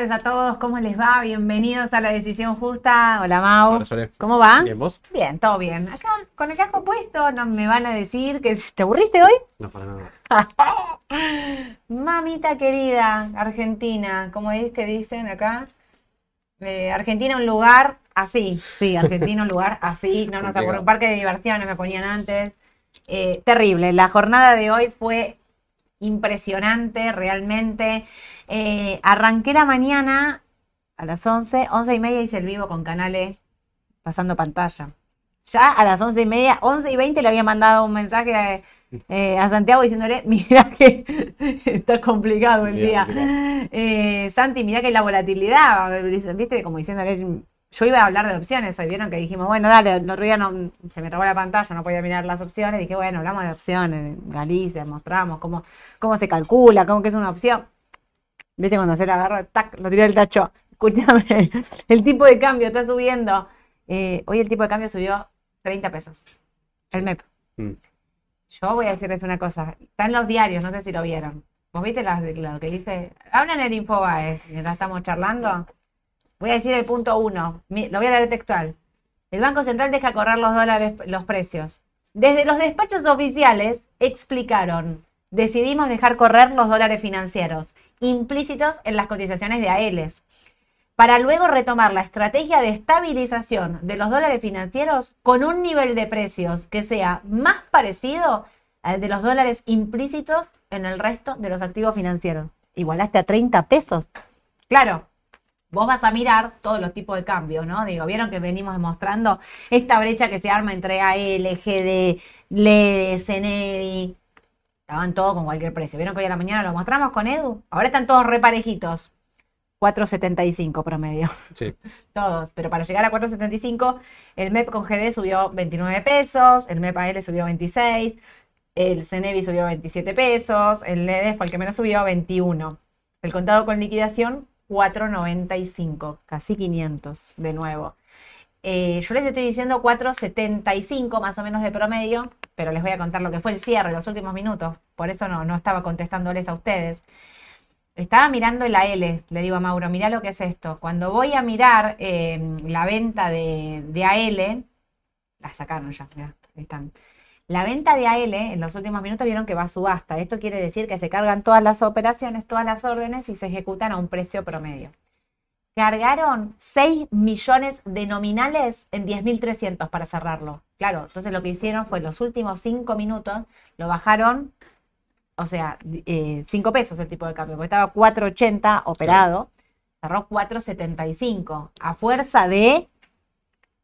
tardes a todos, ¿cómo les va? Bienvenidos a La Decisión Justa. Hola Mau. Hola, Sole. ¿Cómo va? Bien, ¿vos? Bien, todo bien. Acá con el casco puesto no me van a decir que te aburriste hoy. No, para nada. Mamita querida, Argentina, ¿cómo es que dicen acá? Eh, Argentina un lugar así. Sí, Argentina un lugar así. No nos aburre. Un parque de diversiones me ponían antes. Eh, terrible. La jornada de hoy fue impresionante, realmente. Eh, arranqué la mañana a las 11, 11 y media hice el vivo con Canales pasando pantalla. Ya a las 11 y media, 11 y 20 le había mandado un mensaje a, eh, a Santiago diciéndole, mira que está complicado el día. Eh, Santi, mira que la volatilidad, viste, como diciéndole, yo iba a hablar de opciones, hoy vieron que dijimos, bueno, dale, el otro día no, se me trabó la pantalla, no podía mirar las opciones, dije, bueno, hablamos de opciones, Galicia, mostramos cómo, cómo se calcula, cómo que es una opción. ¿Viste cuando se la agarra? Tac, lo tiró el tacho. Escúchame, el tipo de cambio está subiendo. Eh, hoy el tipo de cambio subió 30 pesos. El MEP. Mm. Yo voy a decirles una cosa. Está en los diarios, no sé si lo vieron. ¿Vos viste las lo que dice? Hablan en el Infobae, mientras estamos charlando. Voy a decir el punto uno. Lo voy a leer textual. El Banco Central deja correr los dólares, los precios. Desde los despachos oficiales explicaron, decidimos dejar correr los dólares financieros, implícitos en las cotizaciones de AELES, para luego retomar la estrategia de estabilización de los dólares financieros con un nivel de precios que sea más parecido al de los dólares implícitos en el resto de los activos financieros. Igualaste a 30 pesos. Claro, vos vas a mirar todos los tipos de cambios, ¿no? Digo, vieron que venimos demostrando esta brecha que se arma entre AL, GD, LED, CNEVI. Estaban todos con cualquier precio. Vieron que hoy a la mañana lo mostramos con Edu. Ahora están todos reparejitos. 4.75 promedio. Sí. Todos. Pero para llegar a 4.75, el MEP con GD subió 29 pesos, el MEP AL subió 26, el CNEVI subió 27 pesos, el LED fue el que menos subió 21. El contado con liquidación 4.95, casi 500 de nuevo. Eh, yo les estoy diciendo 4.75 más o menos de promedio, pero les voy a contar lo que fue el cierre, los últimos minutos. Por eso no, no estaba contestándoles a ustedes. Estaba mirando el AL, le digo a Mauro, mirá lo que es esto. Cuando voy a mirar eh, la venta de, de AL, la sacaron ya, mirá, están. La venta de AL en los últimos minutos vieron que va a subasta. Esto quiere decir que se cargan todas las operaciones, todas las órdenes y se ejecutan a un precio promedio. Cargaron 6 millones de nominales en 10.300 para cerrarlo. Claro, entonces lo que hicieron fue los últimos 5 minutos lo bajaron, o sea, 5 pesos el tipo de cambio, porque estaba 4.80 operado, cerró 4.75 a fuerza de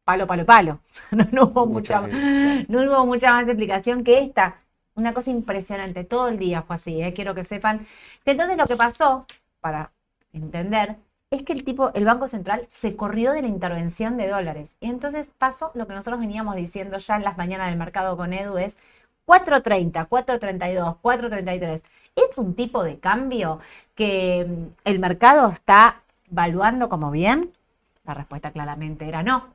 palo, palo, palo. No, no hubo mucha, Mucha gente, no hubo mucha más explicación que esta. Una cosa impresionante, todo el día fue así, ¿eh? quiero que sepan. Entonces lo que pasó, para entender, es que el tipo, el Banco Central se corrió de la intervención de dólares. Y entonces pasó lo que nosotros veníamos diciendo ya en las mañanas del mercado con Edu, es 4.30, 4.32, 4.33. Es un tipo de cambio que mm, el mercado está valuando como bien. La respuesta claramente era no.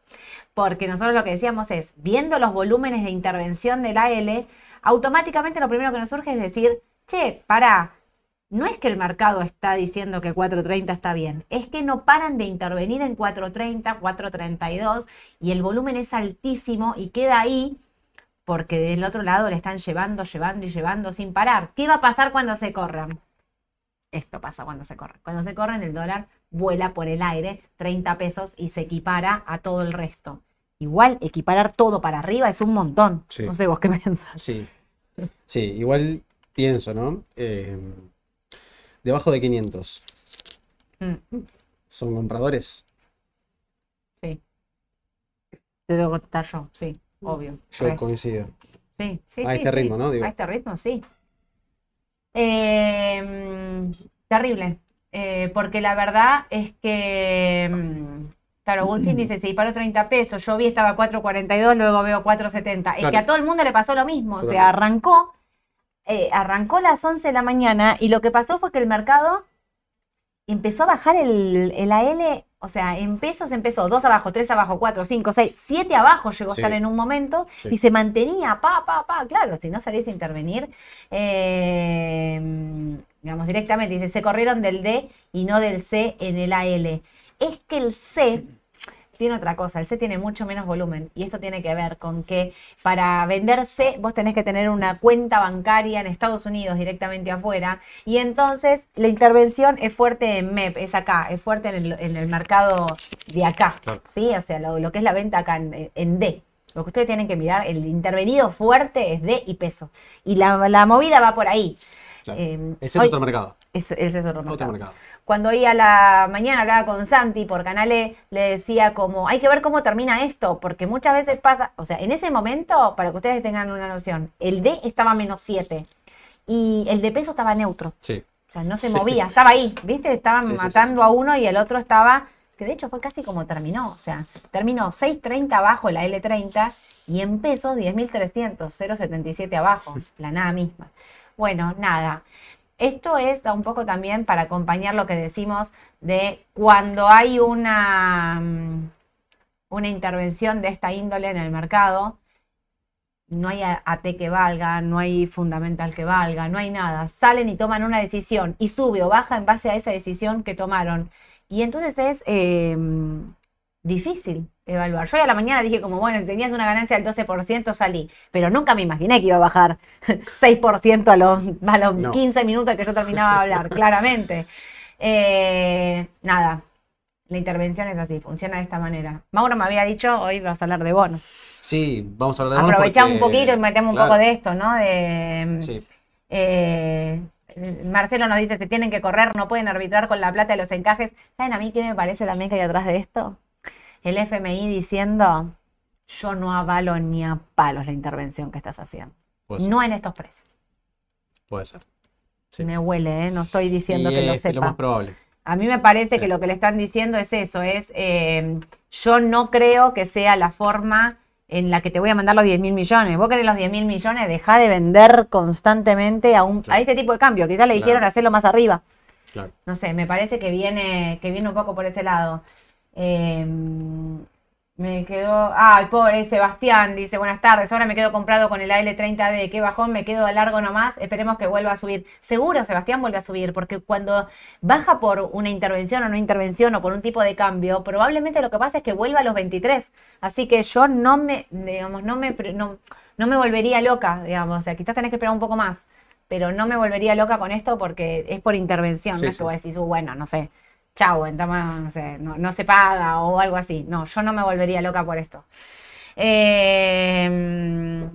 Porque nosotros lo que decíamos es, viendo los volúmenes de intervención del AL, automáticamente lo primero que nos surge es decir, che, para, no es que el mercado está diciendo que 4.30 está bien, es que no paran de intervenir en 4.30, 4.32 y el volumen es altísimo y queda ahí porque del otro lado le están llevando, llevando y llevando sin parar. ¿Qué va a pasar cuando se corran? Esto pasa cuando se corren. Cuando se corren el dólar vuela por el aire 30 pesos y se equipara a todo el resto. Igual equiparar todo para arriba es un montón. Sí. No sé vos qué pensás. Sí. Sí, igual pienso, ¿no? Eh, debajo de 500. Mm, ¿Son compradores? sí. Te debo contestar yo, sí, obvio. Yo Re. coincido. Sí, sí, A sí, este sí. ritmo, ¿no? Digo. A este ritmo, sí. Eh, terrible. Eh, porque la verdad es que, mm, claro, Agustín dice, se disparó 30 pesos, yo vi estaba a 4.42, luego veo 4.70. Es que Claro. a todo el mundo le pasó lo mismo. O sea, arrancó, eh, arrancó a las 11 de la mañana y lo que pasó fue que el mercado empezó a bajar el, el AL, o sea, en pesos empezó 2 abajo, 3 abajo, 4, 5, 6, 7 abajo llegó a Sí. estar en un momento Sí. y se mantenía, pa, pa, pa, claro, si no salís a intervenir. eh, digamos, directamente, dice, se corrieron del D y no del C en el AL. Es que el C tiene otra cosa, el C tiene mucho menos volumen y esto tiene que ver con que para vender C vos tenés que tener una cuenta bancaria en Estados Unidos directamente afuera y entonces la intervención es fuerte en MEP, es acá, es fuerte en el, mercado de acá, ¿sí? O sea, lo, que es la venta acá en, D. Lo que ustedes tienen que mirar, el intervenido fuerte es D y peso. Y la, movida va por ahí. Em, ese es otro mercado. Ese, es otro mercado cuando hoy a la mañana hablaba con Santi por Canale, le decía como, hay que ver cómo termina esto, porque muchas veces pasa, o sea, en ese momento, para que ustedes tengan una noción, el D estaba menos 7 y el de peso estaba neutro. Sí. O sea, no se movía, estaba ahí, ¿viste? Estaban matando a uno y el otro estaba, que de hecho fue casi como terminó, o sea, terminó 6.30 abajo la L30 y en pesos 10.300, 0.77 abajo, la nada misma. Bueno, nada. Esto es un poco también para acompañar lo que decimos de cuando hay una, mm, una intervención de esta índole en el mercado, no hay AT que valga, no hay fundamental que valga, no hay nada. Salen y toman una decisión y sube o baja en base a esa decisión que tomaron. Y entonces es em, difícil evaluar. Yo hoy a la mañana dije como, bueno, si tenías una ganancia del 12% salí, pero nunca me imaginé que iba a bajar 6% a los, a los 15 minutos que yo terminaba de hablar, claramente. Eh, nada, la intervención es así, funciona de esta manera. Mauro me había dicho, hoy vas a hablar de bonos. Sí, vamos a hablar de bonos. Aprovechamos un poquito y metemos un poco de esto, ¿no? De, sí. Eh, Marcelo nos dice, se tienen que correr, no pueden arbitrar con la plata de los encajes. ¿Saben a mí qué me parece también que hay atrás de esto? El FMI diciendo, yo no avalo ni a palos la intervención que estás haciendo. No en estos precios. Puede ser. Me huele, ¿eh? no estoy diciendo que lo sepa. lo más probable. A mí me parece que lo que le están diciendo es eso, es eh, yo no creo que sea la forma en la que te voy a mandar los 10 mil millones. Vos querés los 10 mil millones, deja de vender constantemente a, un, a este tipo de cambio. Quizás le dijeron hacerlo más arriba. No sé, me parece que viene, que viene un poco por ese lado. Em, me quedó. Ay, pobre Sebastián, dice buenas tardes. Ahora me quedo comprado con el AL30D. Qué bajón, me quedo a largo nomás. Esperemos que vuelva a subir. Seguro, Sebastián vuelve a subir, porque cuando baja por una intervención o no intervención o por un tipo de cambio, probablemente lo que pasa es que vuelva a los 23. Así que yo no me, digamos, no me, no, me volvería loca, digamos. O sea, quizás tenés que esperar un poco más. Pero no me volvería loca con esto porque es por intervención. no es que vos decís, uh, bueno, no sé chau, no, sé, no, se paga o algo así. No, yo no me volvería loca por esto. Em,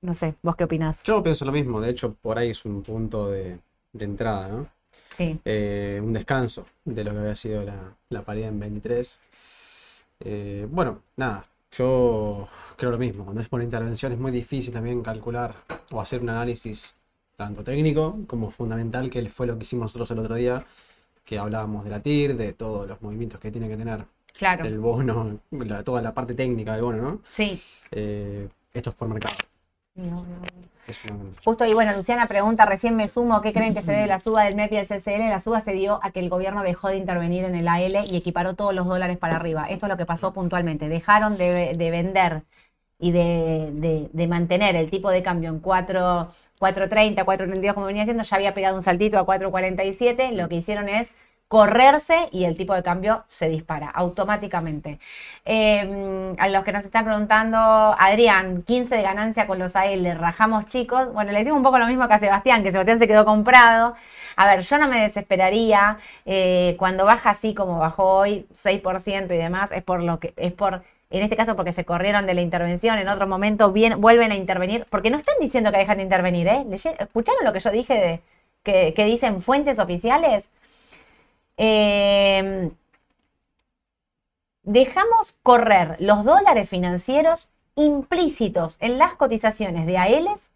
no sé, ¿vos qué opinás? Yo pienso lo mismo, de hecho, por ahí es un punto de, entrada, ¿no? Sí. Eh, un descanso de lo que había sido la, paridad en 23. Eh, bueno, nada, yo creo lo mismo. Cuando es por intervención es muy difícil también calcular o hacer un análisis tanto técnico como fundamental, que fue lo que hicimos nosotros el otro día que hablábamos de la TIR, de todos los movimientos que tiene que tener claro. el bono, toda la parte técnica del bono, ¿no? Sí. Eh, esto es por mercado. Justo ahí, bueno, Luciana pregunta, recién me sumo, ¿qué creen que se debe la suba del MEP y del CCL? La suba se dio a que el gobierno dejó de intervenir en el AL y equiparó todos los dólares para arriba. Esto es lo que pasó puntualmente. Dejaron de, vender y de, de, mantener el tipo de cambio en 4, 4.30, 4.32 como venía haciendo, ya había pegado un saltito a 4.47, lo que hicieron es correrse y el tipo de cambio se dispara automáticamente. Em, a los que nos están preguntando, Adrián, 15 de ganancia con los AL, rajamos chicos. Bueno, le digo un poco lo mismo que a Sebastián, que Sebastián se quedó comprado. A ver, yo no me desesperaría eh, cuando baja así como bajó hoy, 6% y demás, es por lo que es por en este caso porque se corrieron de la intervención, en otro momento bien, vuelven a intervenir, porque no están diciendo que dejan de intervenir, ¿eh? ¿Escucharon lo que yo dije de, que, dicen fuentes oficiales? Em, dejamos correr los dólares financieros implícitos en las cotizaciones de AELES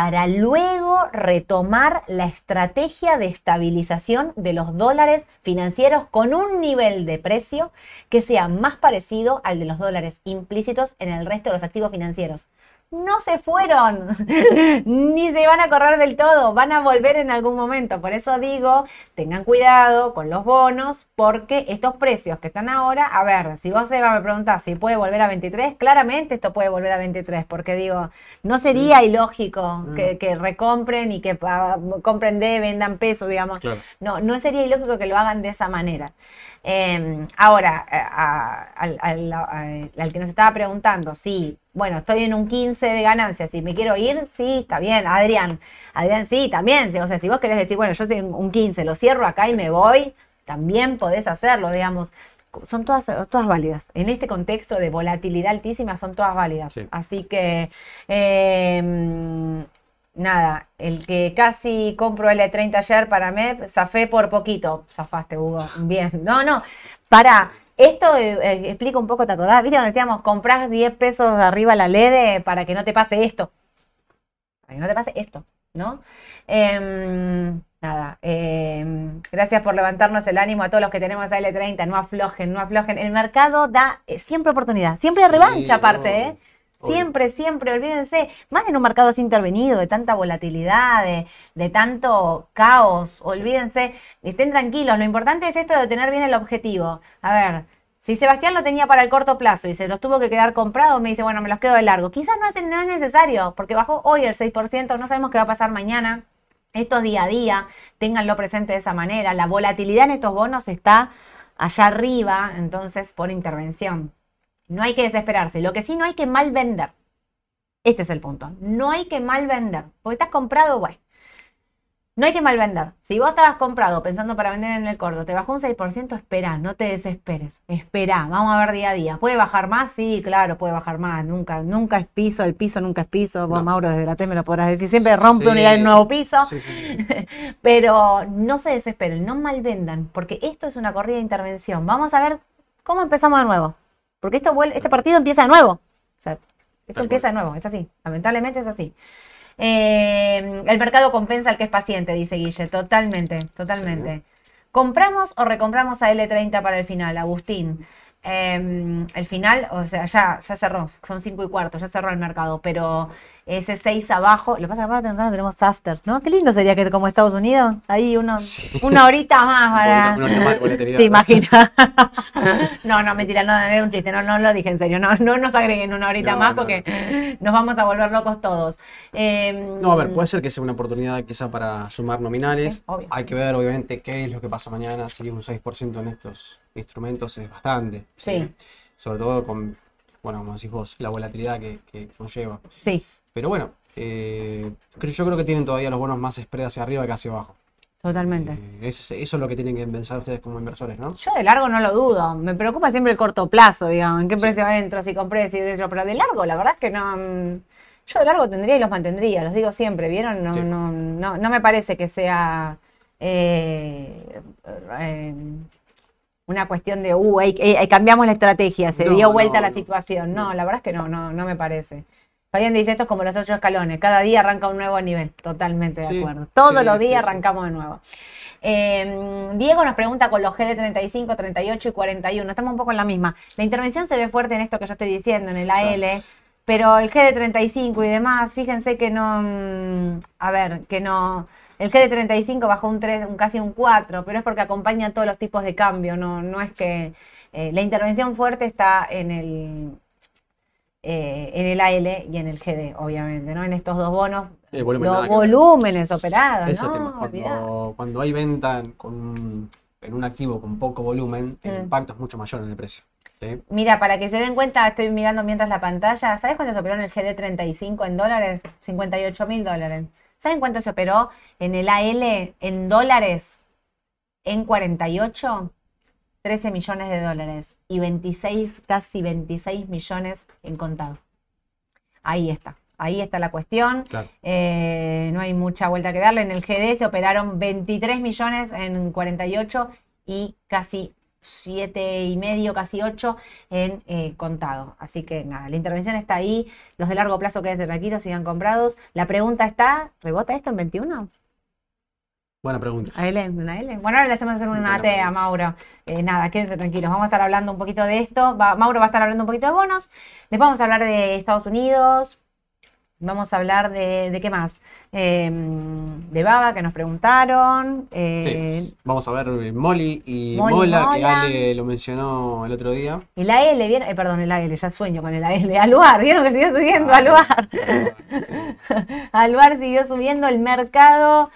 para luego retomar la estrategia de estabilización de los dólares financieros con un nivel de precio que sea más parecido al de los dólares implícitos en el resto de los activos financieros. No se fueron, ni se van a correr del todo, van a volver en algún momento. Por eso digo, tengan cuidado con los bonos, porque estos precios que están ahora, a ver, si vos Eva me preguntás si puede volver a 23, claramente esto puede volver a 23, porque digo, no sería ilógico que, que, recompren y que uh, compren de, vendan peso, digamos. No, no sería ilógico que lo hagan de esa manera. Em, ahora, eh, al, que nos estaba preguntando, sí, bueno, estoy en un 15 de ganancias, si me quiero ir, sí, está bien, Adrián, Adrián, sí, también, o sea, si vos querés decir, bueno, yo soy un 15, lo cierro acá y me voy, también podés hacerlo, digamos, son todas, todas válidas. En este contexto de volatilidad altísima son todas válidas. Así que eh, nada, el que casi compro L30 ayer para MEP, zafé por poquito. Zafaste, Hugo. Bien. No, no. Para. Esto eh, eh, explica un poco, ¿te acordás? ¿Viste donde decíamos, compras 10 pesos de arriba la LED para que no te pase esto? Para que no te pase esto, ¿no? Em, nada, em, gracias por levantarnos el ánimo a todos los que tenemos a L30. No aflojen, no aflojen. El mercado da eh, siempre oportunidad, siempre revancha aparte, ¿eh? Siempre, siempre, olvídense, más en un mercado así intervenido, de tanta volatilidad, de, tanto caos, olvídense, estén tranquilos, lo importante es esto de tener bien el objetivo. A ver, si Sebastián lo tenía para el corto plazo y se los tuvo que quedar comprado, me dice, bueno, me los quedo de largo. Quizás no es, no es necesario, porque bajó hoy el 6%, no sabemos qué va a pasar mañana. Esto día a día, ténganlo presente de esa manera. La volatilidad en estos bonos está allá arriba, entonces por intervención. No hay que desesperarse. Lo que sí no hay que mal vender. Este es el punto. No hay que mal vender. Porque estás comprado, bueno. No hay que mal vender. Si vos estabas comprado pensando para vender en el corto, te bajó un 6%, espera, no te desesperes. Espera, vamos a ver día a día. ¿Puede bajar más? Sí, claro, puede bajar más. Nunca, nunca es piso, el piso nunca es piso. Vos, Mauro, desde la T me lo podrás decir. Siempre rompe un un nuevo piso. Sí, Pero no se desesperen, no mal vendan, porque esto es una corrida de intervención. Vamos a ver cómo empezamos de nuevo. Porque esto este partido empieza de nuevo. O sea, esto empieza de nuevo, es así. Lamentablemente es así. Eh, el mercado compensa al que es paciente, dice Guille. Totalmente, totalmente. ¿Compramos o recompramos a L30 para el final, Agustín? Em, el final, o sea, ya, ya cerró, son 5 y cuarto, ya cerró el mercado, pero ese 6 abajo. Lo que pasa es que ahora tenemos after, ¿no? Qué lindo sería que como Estados Unidos, ahí uno, una horita más para. ¿Te imaginas? no, no, mentira, no, era un chiste, no, no lo dije en serio. No, no nos agreguen una horita más porque nos vamos a volver locos todos. Em, no, a ver, puede ser que sea una oportunidad quizá para sumar nominales. Hay que ver, obviamente, qué es lo que pasa mañana. Si un 6% en estos instrumentos es bastante. Sí. Sobre todo con, bueno, como decís vos, la volatilidad que, que conlleva. Sí. Pero bueno, eh, yo creo que tienen todavía los bonos más spread hacia arriba que hacia abajo. Totalmente. Eh, eso, es lo que tienen que pensar ustedes como inversores, ¿no? Yo de largo no lo dudo. Me preocupa siempre el corto plazo, digamos. ¿En qué precio entro? Si compré, si yo. Pero de largo, la verdad es que no. Mm, yo de largo tendría y los mantendría, los digo siempre, ¿vieron? No, no, no, no, me parece que sea. Eh, una cuestión de, uh, cambiamos la estrategia, se dio vuelta la situación. No, la verdad es que no, no, no me parece. Fabián dice, esto es como los ocho escalones, cada día arranca un nuevo nivel, totalmente de acuerdo. Todos los días arrancamos de nuevo. Em, Diego nos pregunta con los G de 35, 38 y 41, estamos un poco en la misma. La intervención se ve fuerte en esto que yo estoy diciendo, en el AL, pero el G de 35 y demás, fíjense que no, mm, a ver, que no, el G de 35 bajó un 3, un, casi un 4, pero es porque acompaña todos los tipos de cambio, no, no es que eh, la intervención fuerte está en el eh, en el AL y en el GD, obviamente, ¿no? En estos dos bonos, los volúmenes operados, ¿no? Cuando, hay venta con, en un activo con poco volumen, el mm. impacto es mucho mayor en el precio. Mira, para que se den cuenta, estoy mirando mientras la pantalla. ¿Sabes cuánto se operó en el GD 35 en dólares? 58 mil dólares. ¿Saben cuánto se operó en el AL en dólares en 48? 13 millones de dólares y 26, casi 26 millones en contado. Ahí está. Ahí está la cuestión. Eh, no hay mucha vuelta que darle. En el GD se operaron 23 millones en 48 y casi 7 y medio, casi 8 en eh, contado. Así que nada, la intervención está ahí. Los de largo plazo quédense tranquilos, sigan comprados. La pregunta está, ¿rebota esto en 21? Buena pregunta. A L, Bueno, ahora le hacemos hacer una AT a Mauro. Eh, nada, quédense tranquilos. Vamos a estar hablando un poquito de esto. Mauro va a estar hablando un poquito de bonos. Después vamos a hablar de Estados Unidos. Vamos a hablar de, de qué más. Eh, de Baba, que nos preguntaron. Eh, Vamos a ver Molly y Molly Mola, que. Ale lo mencionó el otro día. El AL, ¿vieron? Eh, perdón, el AL, ya sueño con el AL. Aluar, ¿vieron que siguió subiendo? Ah, Aluar. sí. Aluar siguió subiendo el mercado.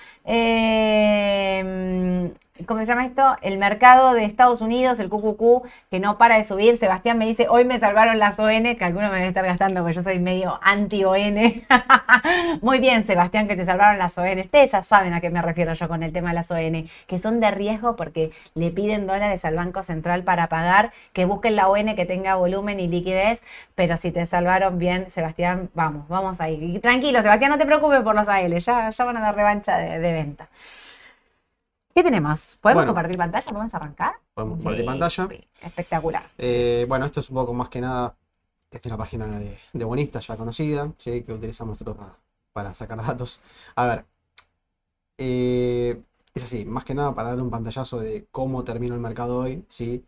¿Cómo se llama esto? El mercado de Estados Unidos, el QQQ, que no para de subir. Sebastián me dice, hoy me salvaron las ON, que alguno me debe estar gastando, porque yo soy medio anti-ON. Muy bien, Sebastián, que te salvaron las ON. Ustedes ya saben a qué me refiero yo con el tema de las ON, que son de riesgo porque le piden dólares al Banco Central para pagar, que busquen la ON que tenga volumen y liquidez, pero si te salvaron bien, Sebastián, vamos, vamos ahí. Y tranquilo, Sebastián, no te preocupes por los AL, ya, ya van a dar revancha de venta. ¿Qué tenemos? ¿Podemos Bueno. compartir pantalla? ¿Podemos arrancar? Podemos compartir Sí, pantalla. Espectacular. Eh, bueno, esto es un poco más que nada, esta es una página de, de bonistas ya conocida, ¿sí? que utilizamos nosotros pa- para, sacar datos. A ver, eh, es así, más que nada para dar un pantallazo de cómo terminó el mercado hoy, ¿sí?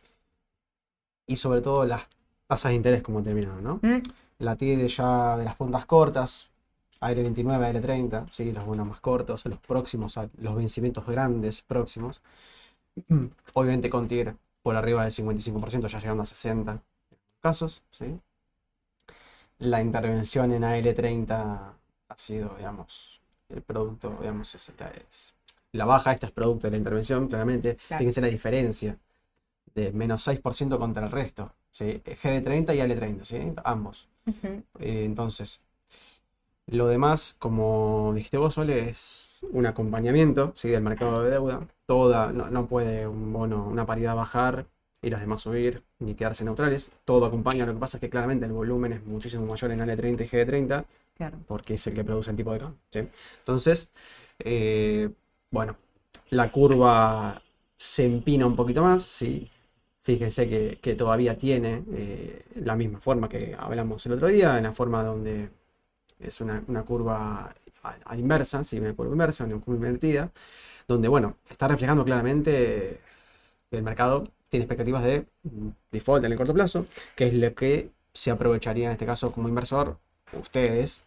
Y sobre todo las tasas de interés, cómo terminaron, ¿no? ¿Mm? La tigre ya de las puntas cortas, AR29, AR30, ¿sí? Los bonos más cortos, los próximos, los vencimientos grandes próximos. Obviamente con tigre por arriba del 55%, ya llegando a 60 en casos, ¿sí? La intervención en AL30 ha sido, digamos, el producto, digamos, es, la- es- la baja esta es producto de la intervención, claramente. Claro. Fíjense la diferencia de menos 6% contra el resto, ¿sí? GD30 y AL30, ¿sí? Ambos. Ujú. Eh, entonces, lo demás, como dijiste vos, Sole, es un acompañamiento, ¿sí? del mercado de deuda. Toda, no, no puede un bono, una paridad bajar y las demás subir, ni quedarse neutrales. Todo acompaña. Lo que pasa es que claramente el volumen es muchísimo mayor en AL30 y GD30 Claro. porque es el que produce el tipo de cambio. ¿sí? Entonces, eh, bueno, la curva se empina un poquito más, ¿sí? Fíjense que, que todavía tiene eh, la misma forma que hablamos el otro día, en la forma donde es una, una curva a, a inversa, ¿sí? Una curva inversa, una curva invertida, donde, bueno, está reflejando claramente que el mercado tiene expectativas de default en el corto plazo, que es lo que se aprovecharía en este caso como inversor ustedes,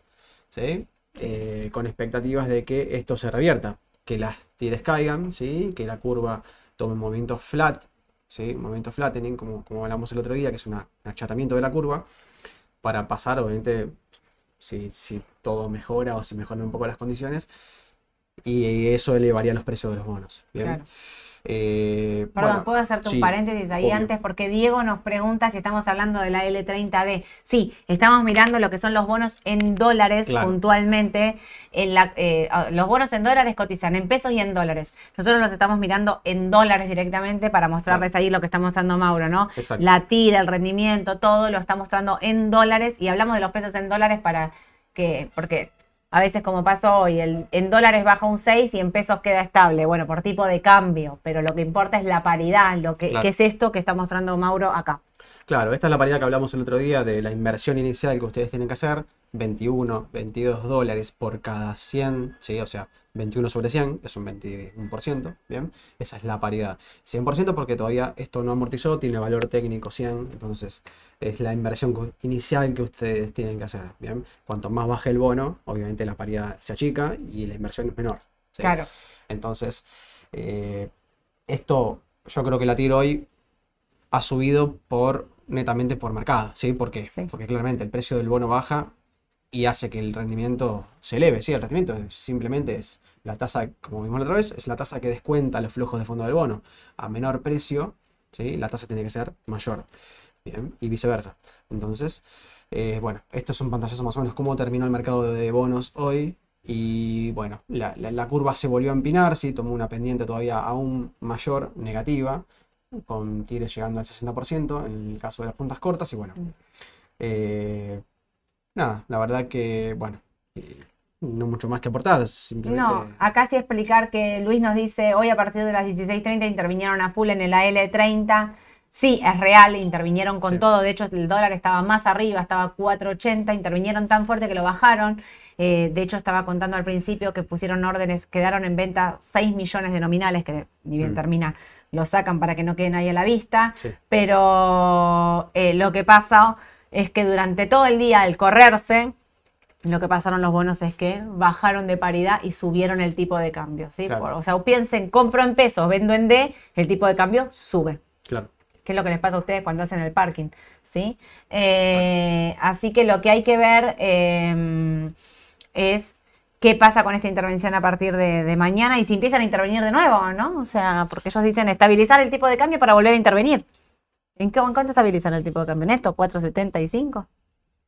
¿sí? Eh, con expectativas de que esto se revierta, que las tires caigan, ¿sí? Que la curva tome un movimiento flat, ¿sí? Un movimiento flattening, como, como hablamos el otro día, que es una- un achatamiento de la curva, para pasar, obviamente, si, si todo mejora o si mejoran un poco las condiciones, y eso elevaría los precios de los bonos, ¿bien? Claro. Eh, Perdón, bueno, ¿puedo hacerte sí, un paréntesis ahí obvio. antes? Porque Diego nos pregunta si estamos hablando de la L30D. Sí, estamos mirando lo que son los bonos en dólares Claro. puntualmente. En la, eh, ah, los bonos en dólares cotizan en pesos y en dólares. Nosotros los estamos mirando en dólares directamente para mostrarles ahí lo que está mostrando Mauro, ¿no? Exacto. La tira, el rendimiento, todo lo está mostrando en dólares y hablamos de los precios en dólares para que, porque a veces como pasó hoy, el, en dólares baja un 6 y en pesos queda estable, bueno, por tipo de cambio, pero lo que importa es la paridad, lo que, Claro. que es esto que está mostrando Mauro acá. Claro, esta es la paridad que hablamos el otro día de la inversión inicial que ustedes tienen que hacer, 21, 22 dólares por cada 100, ¿sí? O sea, 21 sobre 100 es un 21%, ¿bien? Esa es la paridad. 100% porque todavía esto no amortizó, tiene valor técnico 100, entonces es la inversión inicial que ustedes tienen que hacer, ¿bien? Cuanto más baje el bono, obviamente la paridad se achica y la inversión es menor, ¿sí? Claro, Entonces, eh, esto yo creo que la tiro hoy ha subido por netamente por mercado, ¿sí? ¿Por qué? Sí. Porque claramente el precio del bono baja y hace que el rendimiento se eleve, ¿sí? El rendimiento simplemente es la tasa, como vimos la otra vez, es la tasa que descuenta los flujos de fondo del bono. A menor precio, ¿sí? La tasa tiene que ser mayor, ¿bien? Y viceversa. Entonces, eh, bueno, esto es un pantallazo más o menos cómo terminó el mercado de bonos hoy. Y bueno, la, la- la curva se volvió a empinar, ¿sí? Tomó una pendiente todavía aún mayor, negativa, con Tigre llegando al 60% en el caso de las puntas cortas. Y bueno, Mm. eh, nada, la verdad que, bueno, eh, no mucho más que aportar, simplemente... No, acá sí explicar que Luis nos dice, hoy a partir de las 16.30 intervinieron a full en el AL30. Sí, es real, intervinieron con Sí. todo. De hecho, el dólar estaba más arriba, estaba 4.80, intervinieron tan fuerte que lo bajaron. Eh, de hecho, estaba contando al principio que pusieron órdenes, quedaron en venta 6 millones de nominales, que ni bien Mm. termina, lo sacan para que no queden ahí a la vista. Sí. Pero eh, lo que pasa es que durante todo el día, al correrse, lo que pasaron los bonos es que bajaron de paridad y subieron el tipo de cambio. ¿sí? Claro. Por- o sea, piensen, compro en pesos, vendo en D, el tipo de cambio sube. Claro. que es lo que les pasa a ustedes cuando hacen el parking, ¿sí? Eh, así que lo que hay que ver eh, es qué pasa con esta intervención a partir de, de mañana y si empiezan a intervenir de nuevo, ¿no? O sea, porque ellos dicen estabilizar el tipo de cambio para volver a intervenir. ¿En, qué, en cuánto estabilizan el tipo de cambio? ¿En esto? ¿4.75?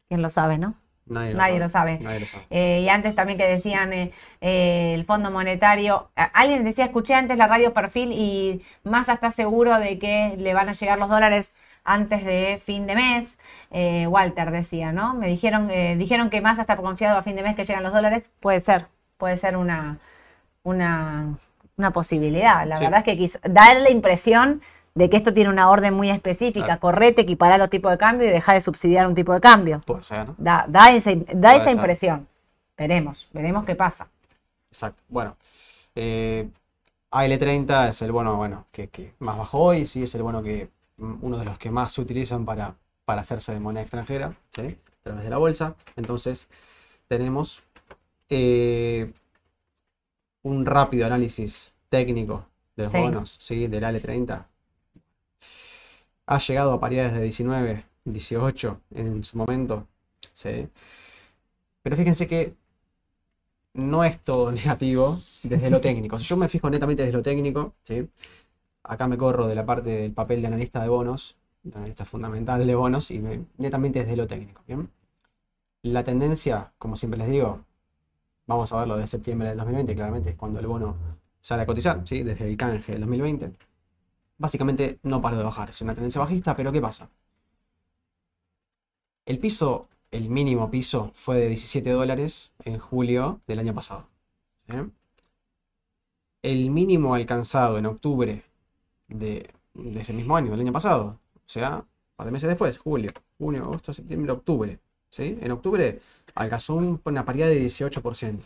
¿Quién lo sabe, no? Nadie lo Nadie sabe. lo sabe. Nadie lo sabe. Eh, y antes también que decían eh, eh, el Fondo Monetario, alguien decía, escuché antes la radio Perfil y Massa está seguro de que le van a llegar los dólares antes de fin de mes. Walter decía, ¿no? Me dijeron, eh, dijeron que Massa está confiado a fin de mes que llegan los dólares. Puede ser, puede ser una, una, una posibilidad. La Sí. verdad es que quiz- dar la impresión de que esto tiene una orden muy específica, Claro. correte, equiparar los tipos de cambio y dejar de subsidiar un tipo de cambio. Puede ser, ¿no? Da, da esa, da esa ser. impresión. Veremos, veremos qué pasa. Exacto. Bueno, eh, AL30 es el bono, bueno, que, que más bajó hoy, sí, es el bono que mm, uno de los que más se utilizan para, para hacerse de moneda extranjera, ¿sí? A través de la bolsa. Entonces, tenemos eh, un rápido análisis técnico de los Sí. bonos, ¿sí? Del AL30. Ha llegado a paridades de 19, 18 en su momento, ¿sí? Pero fíjense que no es todo negativo desde lo técnico. Si yo me fijo netamente desde lo técnico, ¿sí? Acá me corro de la parte del papel de analista de bonos, de analista fundamental de bonos, y me- netamente desde lo técnico, ¿bien? La tendencia, como siempre les digo, vamos a verlo de septiembre del 2020, claramente es cuando el bono sale a cotizar, ¿sí? Desde el canje del 2020. Básicamente no paró de bajar, es una tendencia bajista, pero ¿qué pasa? El piso, el mínimo piso fue de 17 dólares en julio del año pasado. ¿sí? El mínimo alcanzado en octubre de, de ese mismo año, del año pasado, o sea, un par de meses después, julio, junio, agosto, septiembre, octubre. ¿sí? En octubre alcanzó un- una paridad de 18%.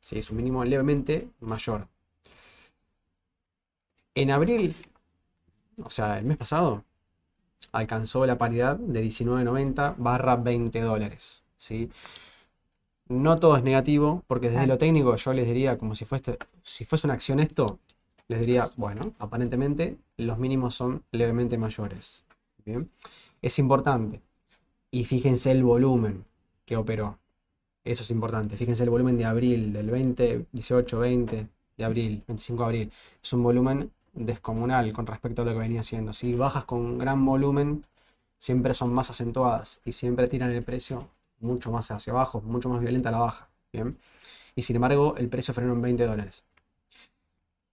¿sí? Es un mínimo levemente mayor. En abril, o sea, el mes pasado, alcanzó la paridad de 19.90 barra 20 dólares. ¿sí? No todo es negativo, porque desde lo técnico yo les diría, como si fuese, si fuese una acción esto, les diría, bueno, aparentemente los mínimos son levemente mayores. ¿bien? Es importante. Y fíjense el volumen que operó. Eso es importante. Fíjense el volumen de abril, del 20, 18, 20 de abril, 25 de abril. Es un volumen descomunal con respecto a lo que venía haciendo. Si bajas con gran volumen, siempre son más acentuadas y siempre tiran el precio mucho más hacia abajo, mucho más violenta la baja. ¿bien? Y sin embargo, el precio frenó en 20 dólares.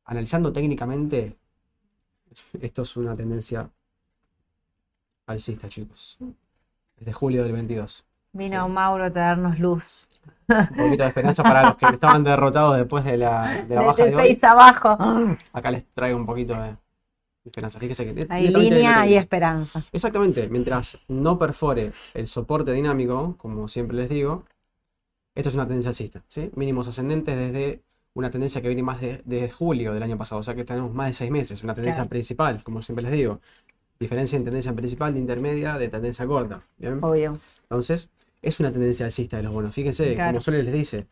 Analizando técnicamente, esto es una tendencia alcista, chicos. Desde julio del 22. Vino Sí. Mauro a traernos luz. Un poquito de esperanza para los que estaban derrotados después de la, de la baja de Desde hoy. abajo. Acá les traigo un poquito de esperanza. Fíjense que Hay línea y esperanza. Exactamente, mientras no perfore el soporte dinámico, como siempre les digo, esto es una tendencia alcista, ¿sí? Mínimos ascendentes desde una tendencia que viene más de, de julio del año pasado, o sea que tenemos más de seis meses, una tendencia Claro. principal, como siempre les digo. Diferencia en tendencia principal, de intermedia, de tendencia corta, ¿bien? Obvio. Entonces, es una tendencia alcista de los bonos. Fíjense, Claro. como Sole les dice,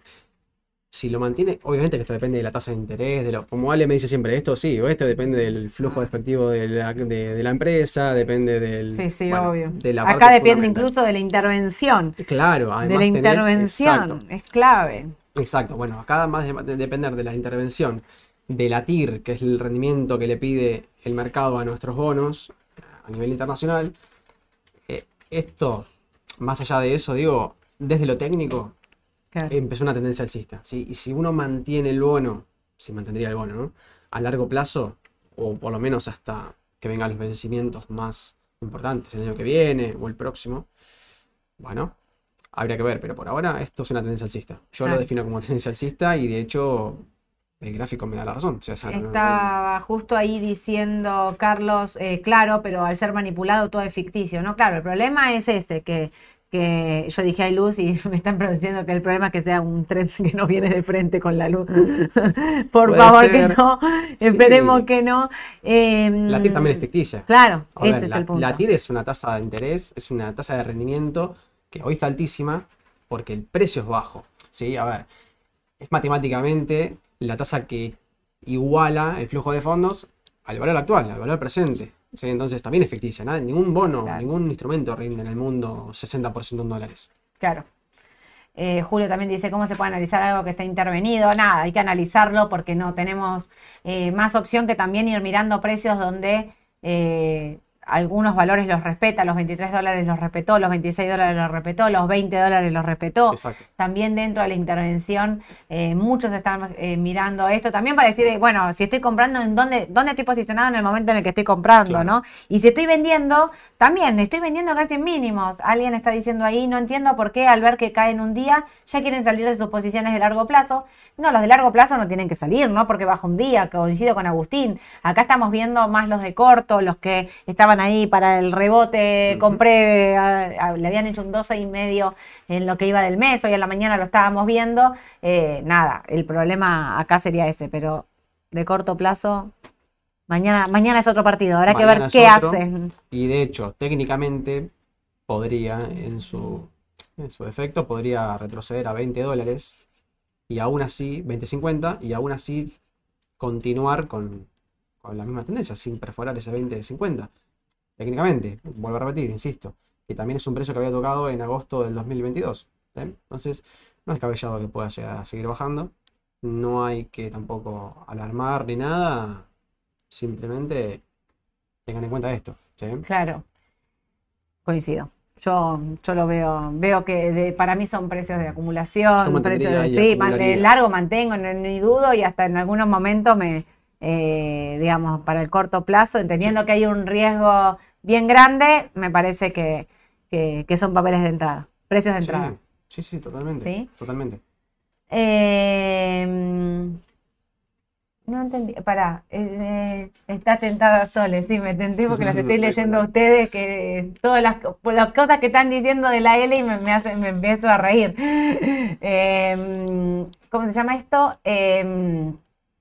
si lo mantiene, obviamente que esto depende de la tasa de interés, de lo, como Ale me dice siempre, esto sí, o esto depende del flujo de efectivo de la, de, de la empresa, depende del, Sí, sí, bueno, obvio. de la Acá parte depende incluso de la intervención. Claro, De además la tenés- intervención. exacto, Es clave. exacto. Bueno, acá además de, de depender de la intervención, de la TIR, que es el rendimiento que le pide el mercado a nuestros bonos a nivel internacional, eh, esto, más allá de eso, digo, desde lo técnico, Claro. empezó una tendencia alcista, ¿sí? Y si uno mantiene el bono, si mantendría el bono, ¿no? A largo plazo, o por lo menos hasta que vengan los vencimientos más importantes, el año que viene o el próximo, bueno, habría que ver, pero por ahora esto es una tendencia alcista. Yo lo defino como tendencia alcista y de hecho el gráfico me da la razón. O sea, ya no- no- Estaba justo ahí diciendo Carlos, eh, claro, pero al ser manipulado todo es ficticio. No, claro, el problema es este, que, que yo dije hay luz y me están produciendo que el problema es que sea un tren que no viene de frente con la luz. Por Puede favor, que no. Sí. Esperemos que no. Em, La TIR también es ficticia. Claro, A ver, este es la, el punto. la TIR es una tasa de interés, es una tasa de rendimiento que hoy está altísima, porque el precio es bajo. ¿sí? A ver, es matemáticamente la tasa que iguala el flujo de fondos al valor actual, al valor presente. ¿sí? Entonces también es ficticia. Ningún bono, Claro. ningún instrumento rinde en el mundo 60% en dólares. Claro. Eh, Julio también dice cómo se puede analizar algo que está intervenido. Nada, hay que analizarlo porque no tenemos eh, más opción que también ir mirando precios donde eh, algunos valores los respeta. Los 23 dólares los respetó, los 26 dólares los respetó, los 20 dólares los respetó. Exacto. También dentro de la intervención, eh, muchos están eh, mirando esto también para decir, eh, bueno, si estoy comprando, ¿en dónde, dónde estoy posicionado en el momento en el que estoy comprando, Claro. ¿no? Y si estoy vendiendo, también estoy vendiendo casi en mínimos. Alguien está diciendo ahí, no entiendo por qué al ver que cae en un día, ya quieren salir de sus posiciones de largo plazo. No, los de largo plazo no tienen que salir, ¿no? Porque baja un día, coincido con Agustín. Acá estamos viendo más los de corto, los que estaban ahí para el rebote, compré, a- a- le habían hecho un 12 y medio en lo que iba del mes, hoy en la mañana lo estábamos viendo. Eh, nada, el problema acá sería ese, pero de corto plazo, mañana, mañana es otro partido, habrá que ver Mañana qué otro. hacen. Y de hecho, técnicamente podría, en su, en su defecto, podría retroceder a 20 dólares y aún así, 20.50, y aún así continuar con, con la misma tendencia, sin perforar ese 20.50. Técnicamente, vuelvo a repetir, insisto, que también es un precio que había tocado en agosto del 2022. ¿sí? Entonces, no es cabellado que pueda llegar a seguir bajando. No hay que tampoco alarmar ni nada. Simplemente tengan en cuenta esto. ¿sí? Claro, coincido. Yo, yo lo veo, veo que de- para mí son precios de acumulación, precios de, sí, man- de acumularía. largo mantengo, no- ni dudo, y hasta en algunos momentos me, eh, digamos, para el corto plazo, entendiendo que hay un riesgo bien grande, me parece que, que- que son papeles de entrada, precios de entrada. sí, sí, totalmente. ¿Sí? Totalmente. Eh, no entendí, pará, eh, está tentada Sole, sí, me tenté porque las estoy leyendo a ustedes, que todas las, las cosas que están diciendo de la L y me, me, hace- me empiezo a reír. Eh, ¿cómo se llama esto? Eh,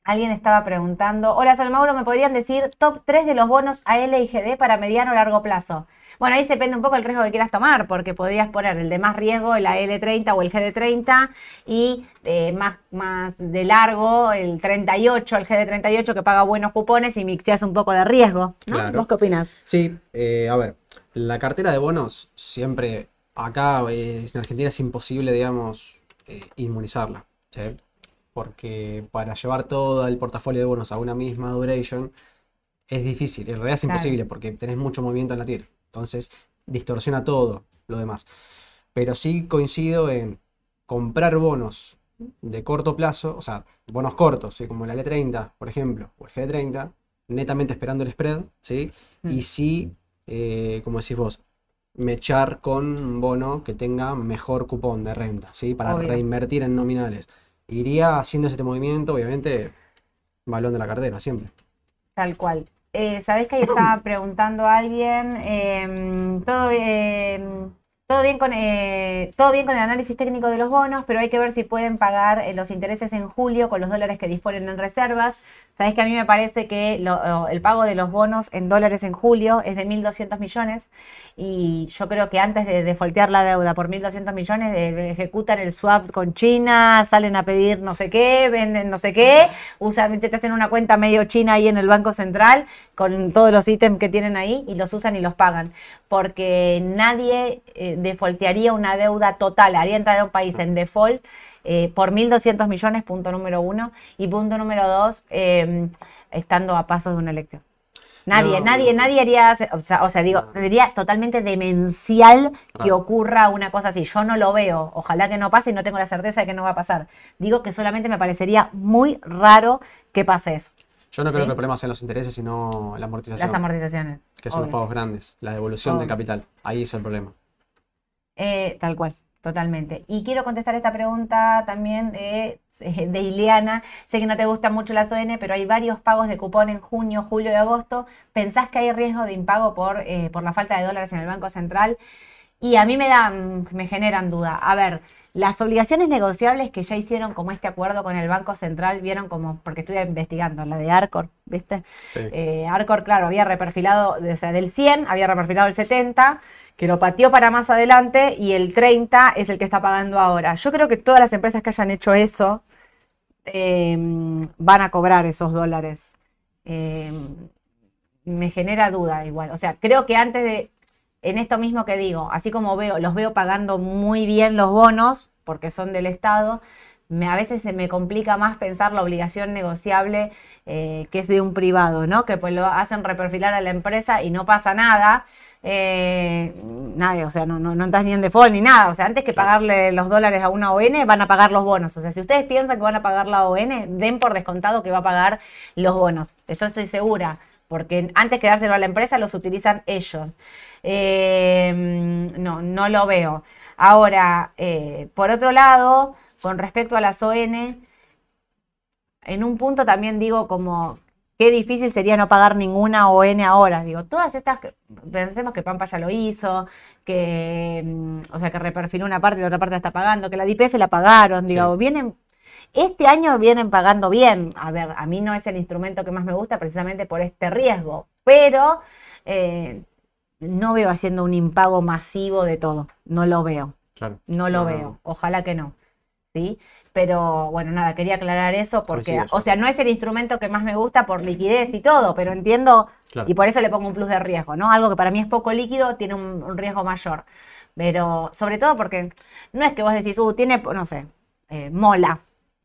alguien estaba preguntando, hola Sol Mauro, ¿me podrían decir top 3 de los bonos AL y GD para mediano o largo plazo? Bueno, ahí depende un poco el riesgo que quieras tomar, porque podrías poner el de más riesgo, el AL30 o el GD30, y eh, más, más de largo, el 38, el GD38 que paga buenos cupones y mixeas un poco de riesgo. ¿no? Claro. ¿Vos qué opinás? Sí, eh, a ver, la cartera de bonos siempre acá eh, en Argentina es imposible, digamos, eh, inmunizarla, ¿sí? Porque para llevar todo el portafolio de bonos a una misma duration es difícil, en realidad es Claro. imposible porque tenés mucho movimiento en la TIR, entonces distorsiona todo lo demás. Pero sí coincido en comprar bonos de corto plazo, o sea, bonos cortos, ¿sí? como el L30, por ejemplo, o el G30, netamente esperando el spread, ¿sí? Mm. Y sí, eh, como decís vos, mechar con un bono que tenga mejor cupón de renta, ¿sí? Para Obvio. reinvertir en nominales. Iría haciendo este movimiento, obviamente, balón de la cartera, siempre. Tal cual. Eh, ¿Sabés que ahí estaba preguntando a alguien? em, todo, em, todo, bien con, eh, todo bien con el análisis técnico de los bonos, pero hay que ver si pueden pagar eh, los intereses en julio con los dólares que disponen en reservas. Sabés que a mí me parece que lo- el pago de los bonos en dólares en julio es de 1.200 millones y yo creo que antes de defoltear la deuda por 1.200 millones eh, ejecutan el swap con China, salen a pedir no sé qué, venden no sé qué, usan, te hacen una cuenta medio china ahí en el Banco Central con todos los ítems que tienen ahí y los usan y los pagan. Porque nadie eh, defoltearía una deuda total, haría entrar a un país en default eh, por 1.200 millones, punto número uno. Y punto número dos, eh, estando a paso de una elección. Nadie, No, nadie, no. nadie haría, o sea, o sea, digo, sería totalmente demencial que ocurra una cosa así. Yo no lo veo, ojalá que no pase y no tengo la certeza de que no va a pasar. Digo que solamente me parecería muy raro que pase eso, Yo no creo Sí. que el problema sean los intereses, sino la las amortización, amortizaciones. que son los pagos grandes, la devolución del capital. Ahí es el problema. Eh, tal cual, totalmente. Y quiero contestar esta pregunta también de, de Ileana. Sé que no te gustan mucho las ON, pero hay varios pagos de cupón en junio, julio y agosto. ¿Pensás que hay riesgo de impago por, eh, por la falta de dólares en el Banco Central? Y a mí me dan, me generan duda. A ver, las obligaciones negociables que ya hicieron como este acuerdo con el Banco Central, vieron como, porque estuve investigando, la de Arcor, ¿viste? Sí. Eh, Arcor, claro, había reperfilado, o sea, del 100 había reperfilado el 70, que lo pateó para más adelante y el 30 es el que está pagando ahora. Yo creo que todas las empresas que hayan hecho eso eh, van a cobrar esos dólares. Eh, me genera duda igual. O sea, creo que antes de, en esto mismo que digo, así como veo, los veo pagando muy bien los bonos, porque son del Estado, me, a veces se me complica más pensar la obligación negociable eh, que es de un privado, ¿no? Que pues lo hacen reperfilar a la empresa y no pasa nada. Eh, nada, o sea, no, no, no estás ni en default ni nada. O sea, antes que pagarle los dólares a una ON, van a pagar los bonos. O sea, si ustedes piensan que van a pagar la ON, den por descontado que va a pagar los bonos. Esto estoy segura, porque antes que dárselo a la empresa, los utilizan ellos. Eh, no, no lo veo. Ahora, por otro lado, con respecto a las ON, en un punto también digo como qué difícil sería no pagar ninguna ON ahora. Digo, todas estas, pensemos que Pampa ya lo hizo, que, mm, o sea, que reperfiló una parte y la otra parte la está pagando, que la DPF la pagaron, digo, vienen, este año vienen pagando bien. A ver, a mí no es el instrumento que más me gusta precisamente por este riesgo, pero eh, no veo haciendo un impago masivo de todo, no lo veo. Claro. No lo veo, ojalá que no. ¿Sí? Pero bueno, nada, quería aclarar eso porque, o sea, no es el instrumento que más me gusta por liquidez y todo, pero entiendo y por eso le pongo un plus de riesgo, ¿no? Algo que para mí es poco líquido tiene un, riesgo mayor. Pero sobre todo porque no es que vos decís, uh, tiene, no sé, eh, mola,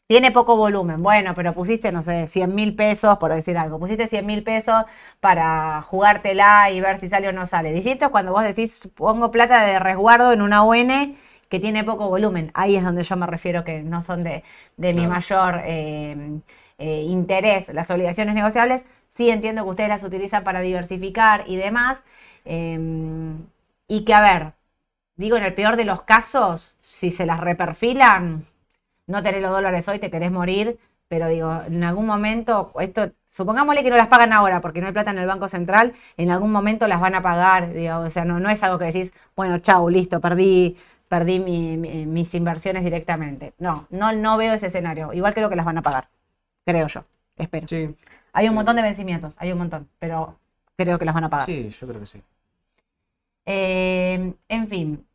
tiene poco volumen. Bueno, pero pusiste, no sé, 100 mil pesos, por decir algo. Pusiste 100 mil pesos para jugártela y ver si sale o no sale. Distinto cuando vos decís, pongo plata de resguardo en una UN que tiene poco volumen. Ahí es donde yo me refiero que no son de, mi mayor eh, eh, interés las obligaciones negociables. Sí entiendo que ustedes las utilizan para diversificar y demás. Em, y que, a ver, digo, en el peor de los casos, si se las reperfilan, no tenés los dólares hoy, te querés morir, pero digo, en algún momento, esto, supongámosle que no las pagan ahora porque no hay plata en el Banco Central, en algún momento las van a pagar, digo, o sea, no, no es algo que decís, bueno, chau, listo, perdí perdí mis inversiones directamente. No, no, no veo ese escenario. Igual creo que las van a pagar. Creo yo. Espero. Sí. Hay un montón de vencimientos, hay un montón, pero creo que las van a pagar. Sí, yo creo que sí. Eh, en fin.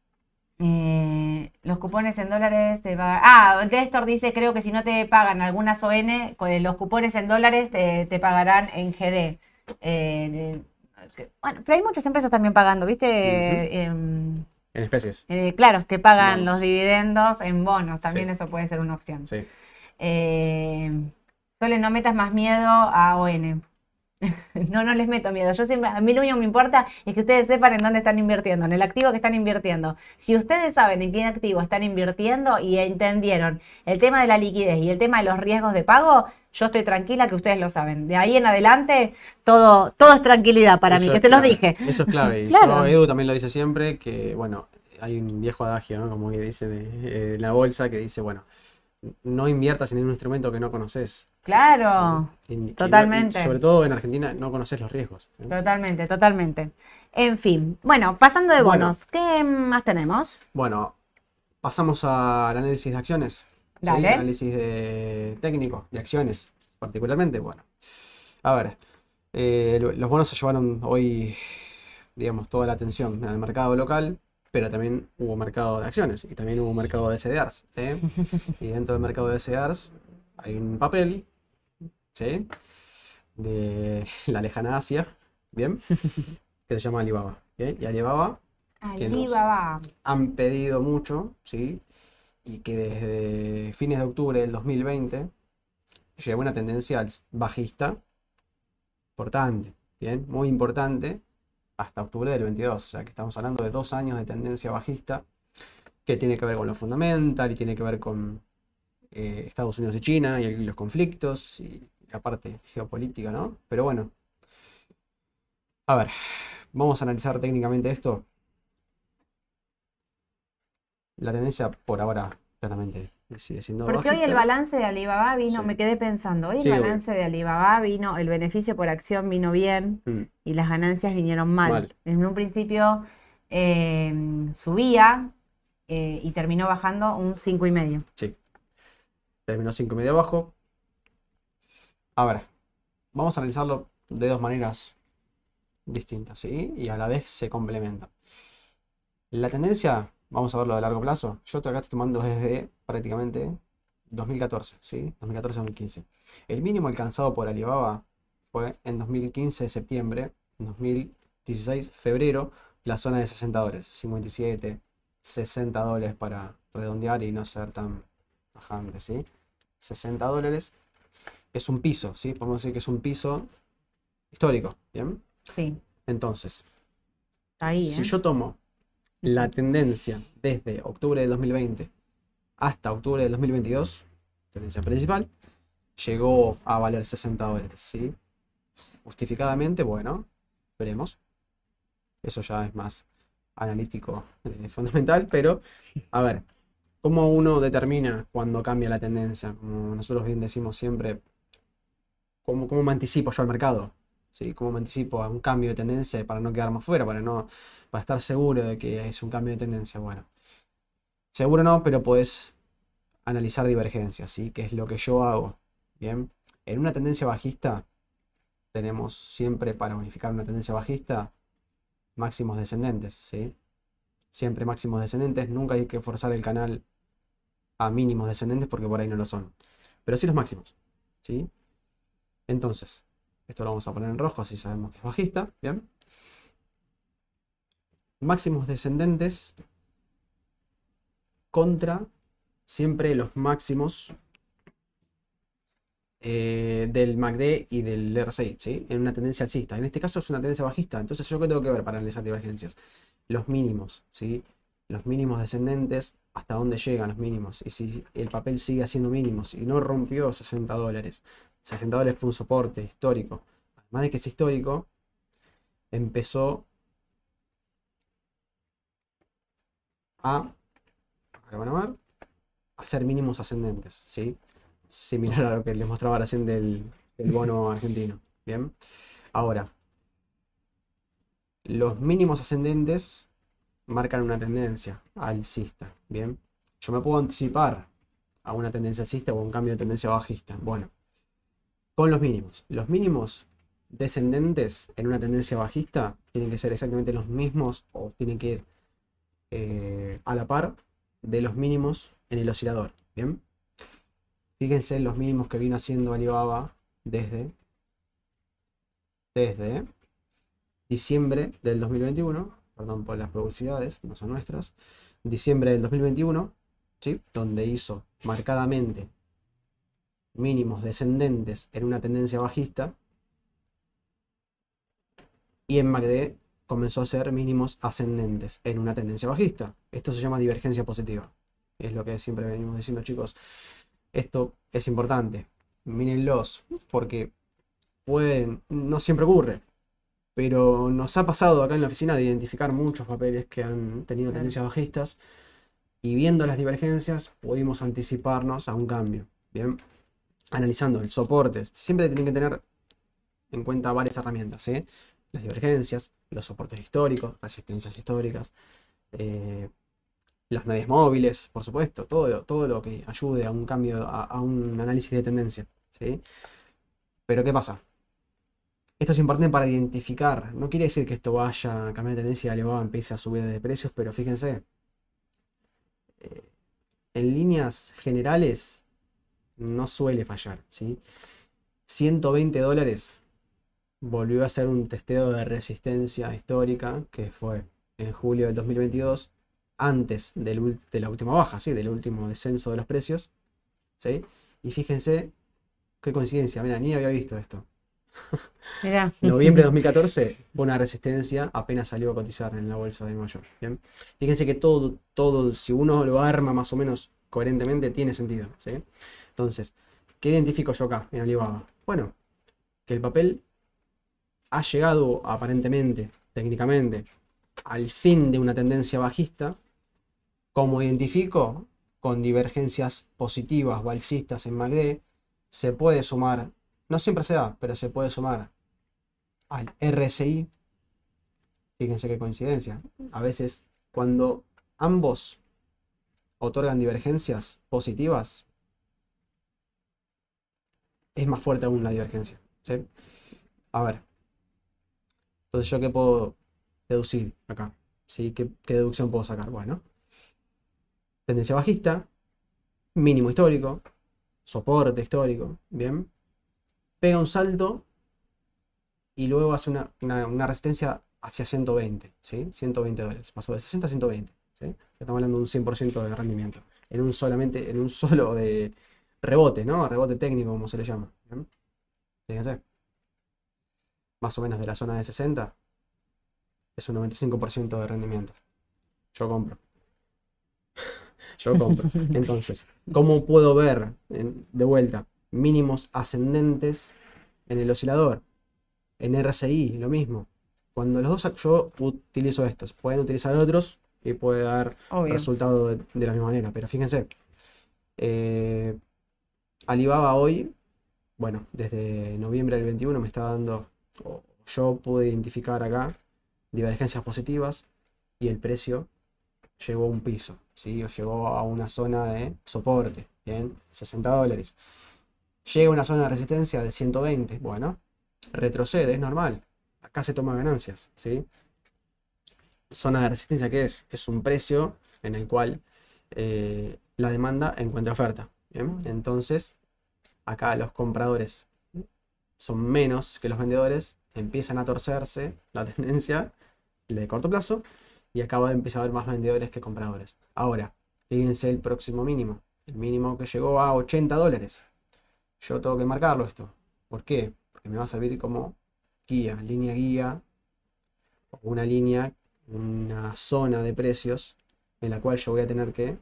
Eh, los cupones en dólares te va... Ah, Destor dice, creo que si no te pagan algunas ON, con los cupones en dólares te, pagarán en GD. Eh, bueno, pero hay muchas empresas también pagando, ¿viste? En especies. Eh, claro, que pagan los dividendos en bonos. También eso puede ser una opción. Sí. Eh, Sole, no metas más miedo a ON. no, no les meto miedo. Yo siempre, a mí lo único que me importa es que ustedes sepan en dónde están invirtiendo, en el activo que están invirtiendo. Si ustedes saben en qué activo están invirtiendo y entendieron el tema de la liquidez y el tema de los riesgos de pago, yo estoy tranquila que ustedes lo saben. De ahí en adelante, todo, todo es tranquilidad para mí, que se los dije. Eso es clave. Y yo, Edu también lo dice siempre, que bueno, hay un viejo adagio, ¿no? Como que dice de, eh, la bolsa, que dice, bueno, no inviertas en un instrumento que no conoces. Claro, totalmente. sobre todo en Argentina no conoces los riesgos. Totalmente, totalmente. En fin, bueno, pasando de bonos, ¿qué más tenemos? Bueno, pasamos al análisis de acciones. Análisis de técnico, de acciones, particularmente. Bueno, a ver, eh, los bonos se llevaron hoy, digamos, toda la atención en el mercado local, pero también hubo mercado de acciones y también hubo mercado de SDRs. y dentro del mercado de SDRs hay un papel, ¿sí? De la lejana Asia, ¿bien? Que se llama Alibaba. Y Alibaba, Alibaba. han pedido mucho, ¿sí? y que desde fines de octubre del 2020 lleva una tendencia bajista importante, ¿bien? Muy importante hasta octubre del 22, o sea que estamos hablando de dos años de tendencia bajista que tiene que ver con lo fundamental y tiene que ver con eh, Estados Unidos y China y los conflictos y la parte geopolítica, ¿no? Pero bueno, a ver, vamos a analizar técnicamente esto la tendencia por ahora claramente sigue siendo Porque hoy el balance de Alibaba vino, me quedé pensando, hoy el balance de Alibaba vino, el beneficio por acción vino bien mm. y las ganancias vinieron mal. En un principio em, subía eh, y terminó bajando un 5,5. Sí. Terminó 5,5 abajo. A ver, vamos a analizarlo de dos maneras distintas, ¿sí? Y a la vez se complementan. La tendencia, vamos a verlo de largo plazo. Yo acá estoy tomando desde prácticamente 2014, ¿sí? 2014-2015. El mínimo alcanzado por Alibaba fue en 2015 septiembre, en 2016 febrero, la zona de 60 dólares, 57, 60 dólares para redondear y no ser tan bajante, ¿sí? 60 dólares es un piso, ¿sí? Podemos decir que es un piso histórico, ¿bien? Sí, Entonces, ahí, si ¿eh? yo tomo la tendencia desde octubre de 2020 hasta octubre del 2022, tendencia principal, llegó a valer 60 dólares, ¿sí? Justificadamente, bueno, veremos. Eso ya es más analítico eh, fundamental, pero a ver, ¿cómo uno determina cuando cambia la tendencia? Como nosotros bien decimos siempre, ¿cómo, cómo me anticipo yo al mercado? ¿Sí? ¿Cómo me anticipo a un cambio de tendencia para no quedarme fuera, para no, para estar seguro de que es un cambio de tendencia? Bueno, seguro no, pero puedes analizar divergencias, ¿sí? Que es lo que yo hago. Bien, en una tendencia bajista tenemos siempre para unificar una tendencia bajista máximos descendentes, ¿sí? Siempre máximos descendentes, nunca hay que forzar el canal a mínimos descendentes porque por ahí no lo son. Pero sí los máximos, ¿sí? Entonces, esto lo vamos a poner en rojo, así sabemos que es bajista, ¿bien? Máximos descendentes contra siempre los máximos eh, del MACD y del RSI, ¿sí? En una tendencia alcista. En este caso es una tendencia bajista. Entonces, ¿yo qué tengo que ver para analizar divergencias? Los mínimos, ¿sí? Los mínimos descendentes, hasta dónde llegan los mínimos. Y si el papel sigue haciendo mínimos y no rompió 60 dólares. 60 dólares fue un soporte histórico. Además de que es histórico, empezó a, a ver, a hacer mínimos ascendentes, ¿sí? Similar a lo que les mostraba recién del, del bono argentino. Bien. Ahora, los mínimos ascendentes marcan una tendencia alcista. Bien. Yo me puedo anticipar a una tendencia alcista o a un cambio de tendencia bajista. Bueno, con los mínimos. Los mínimos descendentes en una tendencia bajista tienen que ser exactamente los mismos o tienen que ir eh, a la par de los mínimos en el oscilador. Bien. Fíjense los mínimos que vino haciendo Alibaba desde, desde diciembre del 2021. Perdón por las publicidades, no son nuestras. Diciembre del 2021, ¿sí? donde hizo marcadamente mínimos descendentes en una tendencia bajista. Y en MACD comenzó a hacer mínimos ascendentes en una tendencia bajista. Esto se llama divergencia positiva. Es lo que siempre venimos diciendo, chicos. Esto es importante. Mírenlos, porque pueden, no siempre ocurre, pero nos ha pasado acá en la oficina de identificar muchos papeles que han tenido tendencias bajistas y viendo las divergencias pudimos anticiparnos a un cambio. Bien, analizando el soporte, siempre tienen que tener en cuenta varias herramientas. Las divergencias, los soportes históricos, resistencias históricas, eh, las medias móviles, por supuesto, todo, todo lo que ayude a un cambio, a, un análisis de tendencia, ¿sí? Pero ¿qué pasa? Esto es importante para identificar, no quiere decir que esto vaya a cambiar de tendencia y Alibaba empiece a subir de precios, pero fíjense, eh, en líneas generales no suele fallar, ¿sí? 120 dólares volvió a hacer un testeo de resistencia histórica que fue en julio del 2022, antes del de la última baja, ¿sí? del último descenso de los precios. ¿sí? Y fíjense qué coincidencia, mira, ni había visto esto. Mirá. Noviembre de 2014 fue una resistencia, apenas salió a cotizar en la bolsa de Nueva York. ¿bien? Fíjense que todo, todo, si uno lo arma más o menos coherentemente, tiene sentido. ¿sí? Entonces, ¿qué identifico yo acá en Alibaba? Bueno, que el papel ha llegado aparentemente, técnicamente, al fin de una tendencia bajista. Como identifico con divergencias positivas o en MACD, se puede sumar, no siempre se da, pero se puede sumar al RSI. Fíjense qué coincidencia. A veces cuando ambos otorgan divergencias positivas, es más fuerte aún la divergencia. ¿sí? A ver. Entonces, ¿yo qué puedo deducir acá? ¿sí? ¿Qué, deducción puedo sacar? Bueno, tendencia bajista, mínimo histórico, soporte histórico, ¿bien? Pega un salto y luego hace una resistencia hacia 120, ¿sí? 120 dólares. Pasó de 60 a 120, ¿sí? Estamos hablando de un 100% de rendimiento. En un solamente, en un solo de rebote, ¿no? Rebote técnico, como se le llama. Fíjense. Más o menos de la zona de 60 es un 95% de rendimiento. Yo compro. Yo compro. Entonces, ¿cómo puedo ver en- de vuelta mínimos ascendentes en el oscilador? En RSI, lo mismo. Cuando los dos, yo utilizo estos, pueden utilizar otros y puede dar Obvio. resultado de, de la misma manera. Pero fíjense, eh, Alibaba hoy, bueno, desde noviembre del 21 me está dando, yo pude identificar acá divergencias positivas y el precio llegó a un piso, ¿sí? O llegó a una zona de soporte, ¿bien? 60 dólares. Llega a una zona de resistencia de 120, bueno, retrocede, es normal. Acá se toma ganancias, ¿sí? Zona de resistencia, ¿qué es? Es un precio en el cual eh, la demanda encuentra oferta, ¿bien? Entonces, acá los compradores son menos que los vendedores, empiezan a torcerse la tendencia de corto plazo y acaba de empezar a haber más vendedores que compradores. Ahora, fíjense el próximo mínimo, el mínimo que llegó a 80 dólares. Yo tengo que marcarlo esto. ¿Por qué? Porque me va a servir como guía, línea guía, una línea, una zona de precios en la cual yo voy a tener que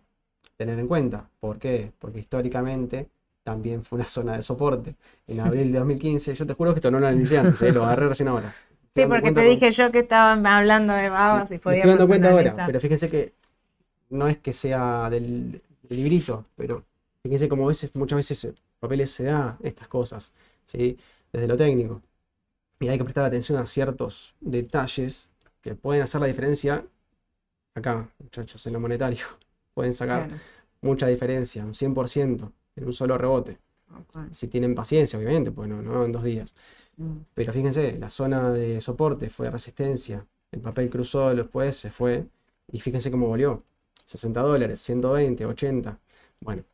tener en cuenta. ¿Por qué? Porque históricamente también fue una zona de soporte. En abril de 2015, yo te juro que esto no lo analicé antes, ¿eh? lo agarré recién ahora. Sí, porque te con- dije yo que estaban hablando de babas y podíamos estoy dando cuenta ahora, pero fíjense que no es que sea del, del librito, pero fíjense como a veces, muchas veces papeles se da estas cosas, ¿sí? Desde lo técnico. Y hay que prestar atención a ciertos detalles que pueden hacer la diferencia acá, muchachos, en lo monetario. Pueden sacar Claro. mucha diferencia, un 100% en un solo rebote. Ok. Si tienen paciencia, obviamente, pues no, no en dos días. Mm. Pero fíjense, la zona de soporte fue resistencia, el papel cruzó después, se fue, y fíjense cómo volvió. 60 dólares, 120, 80. Bueno.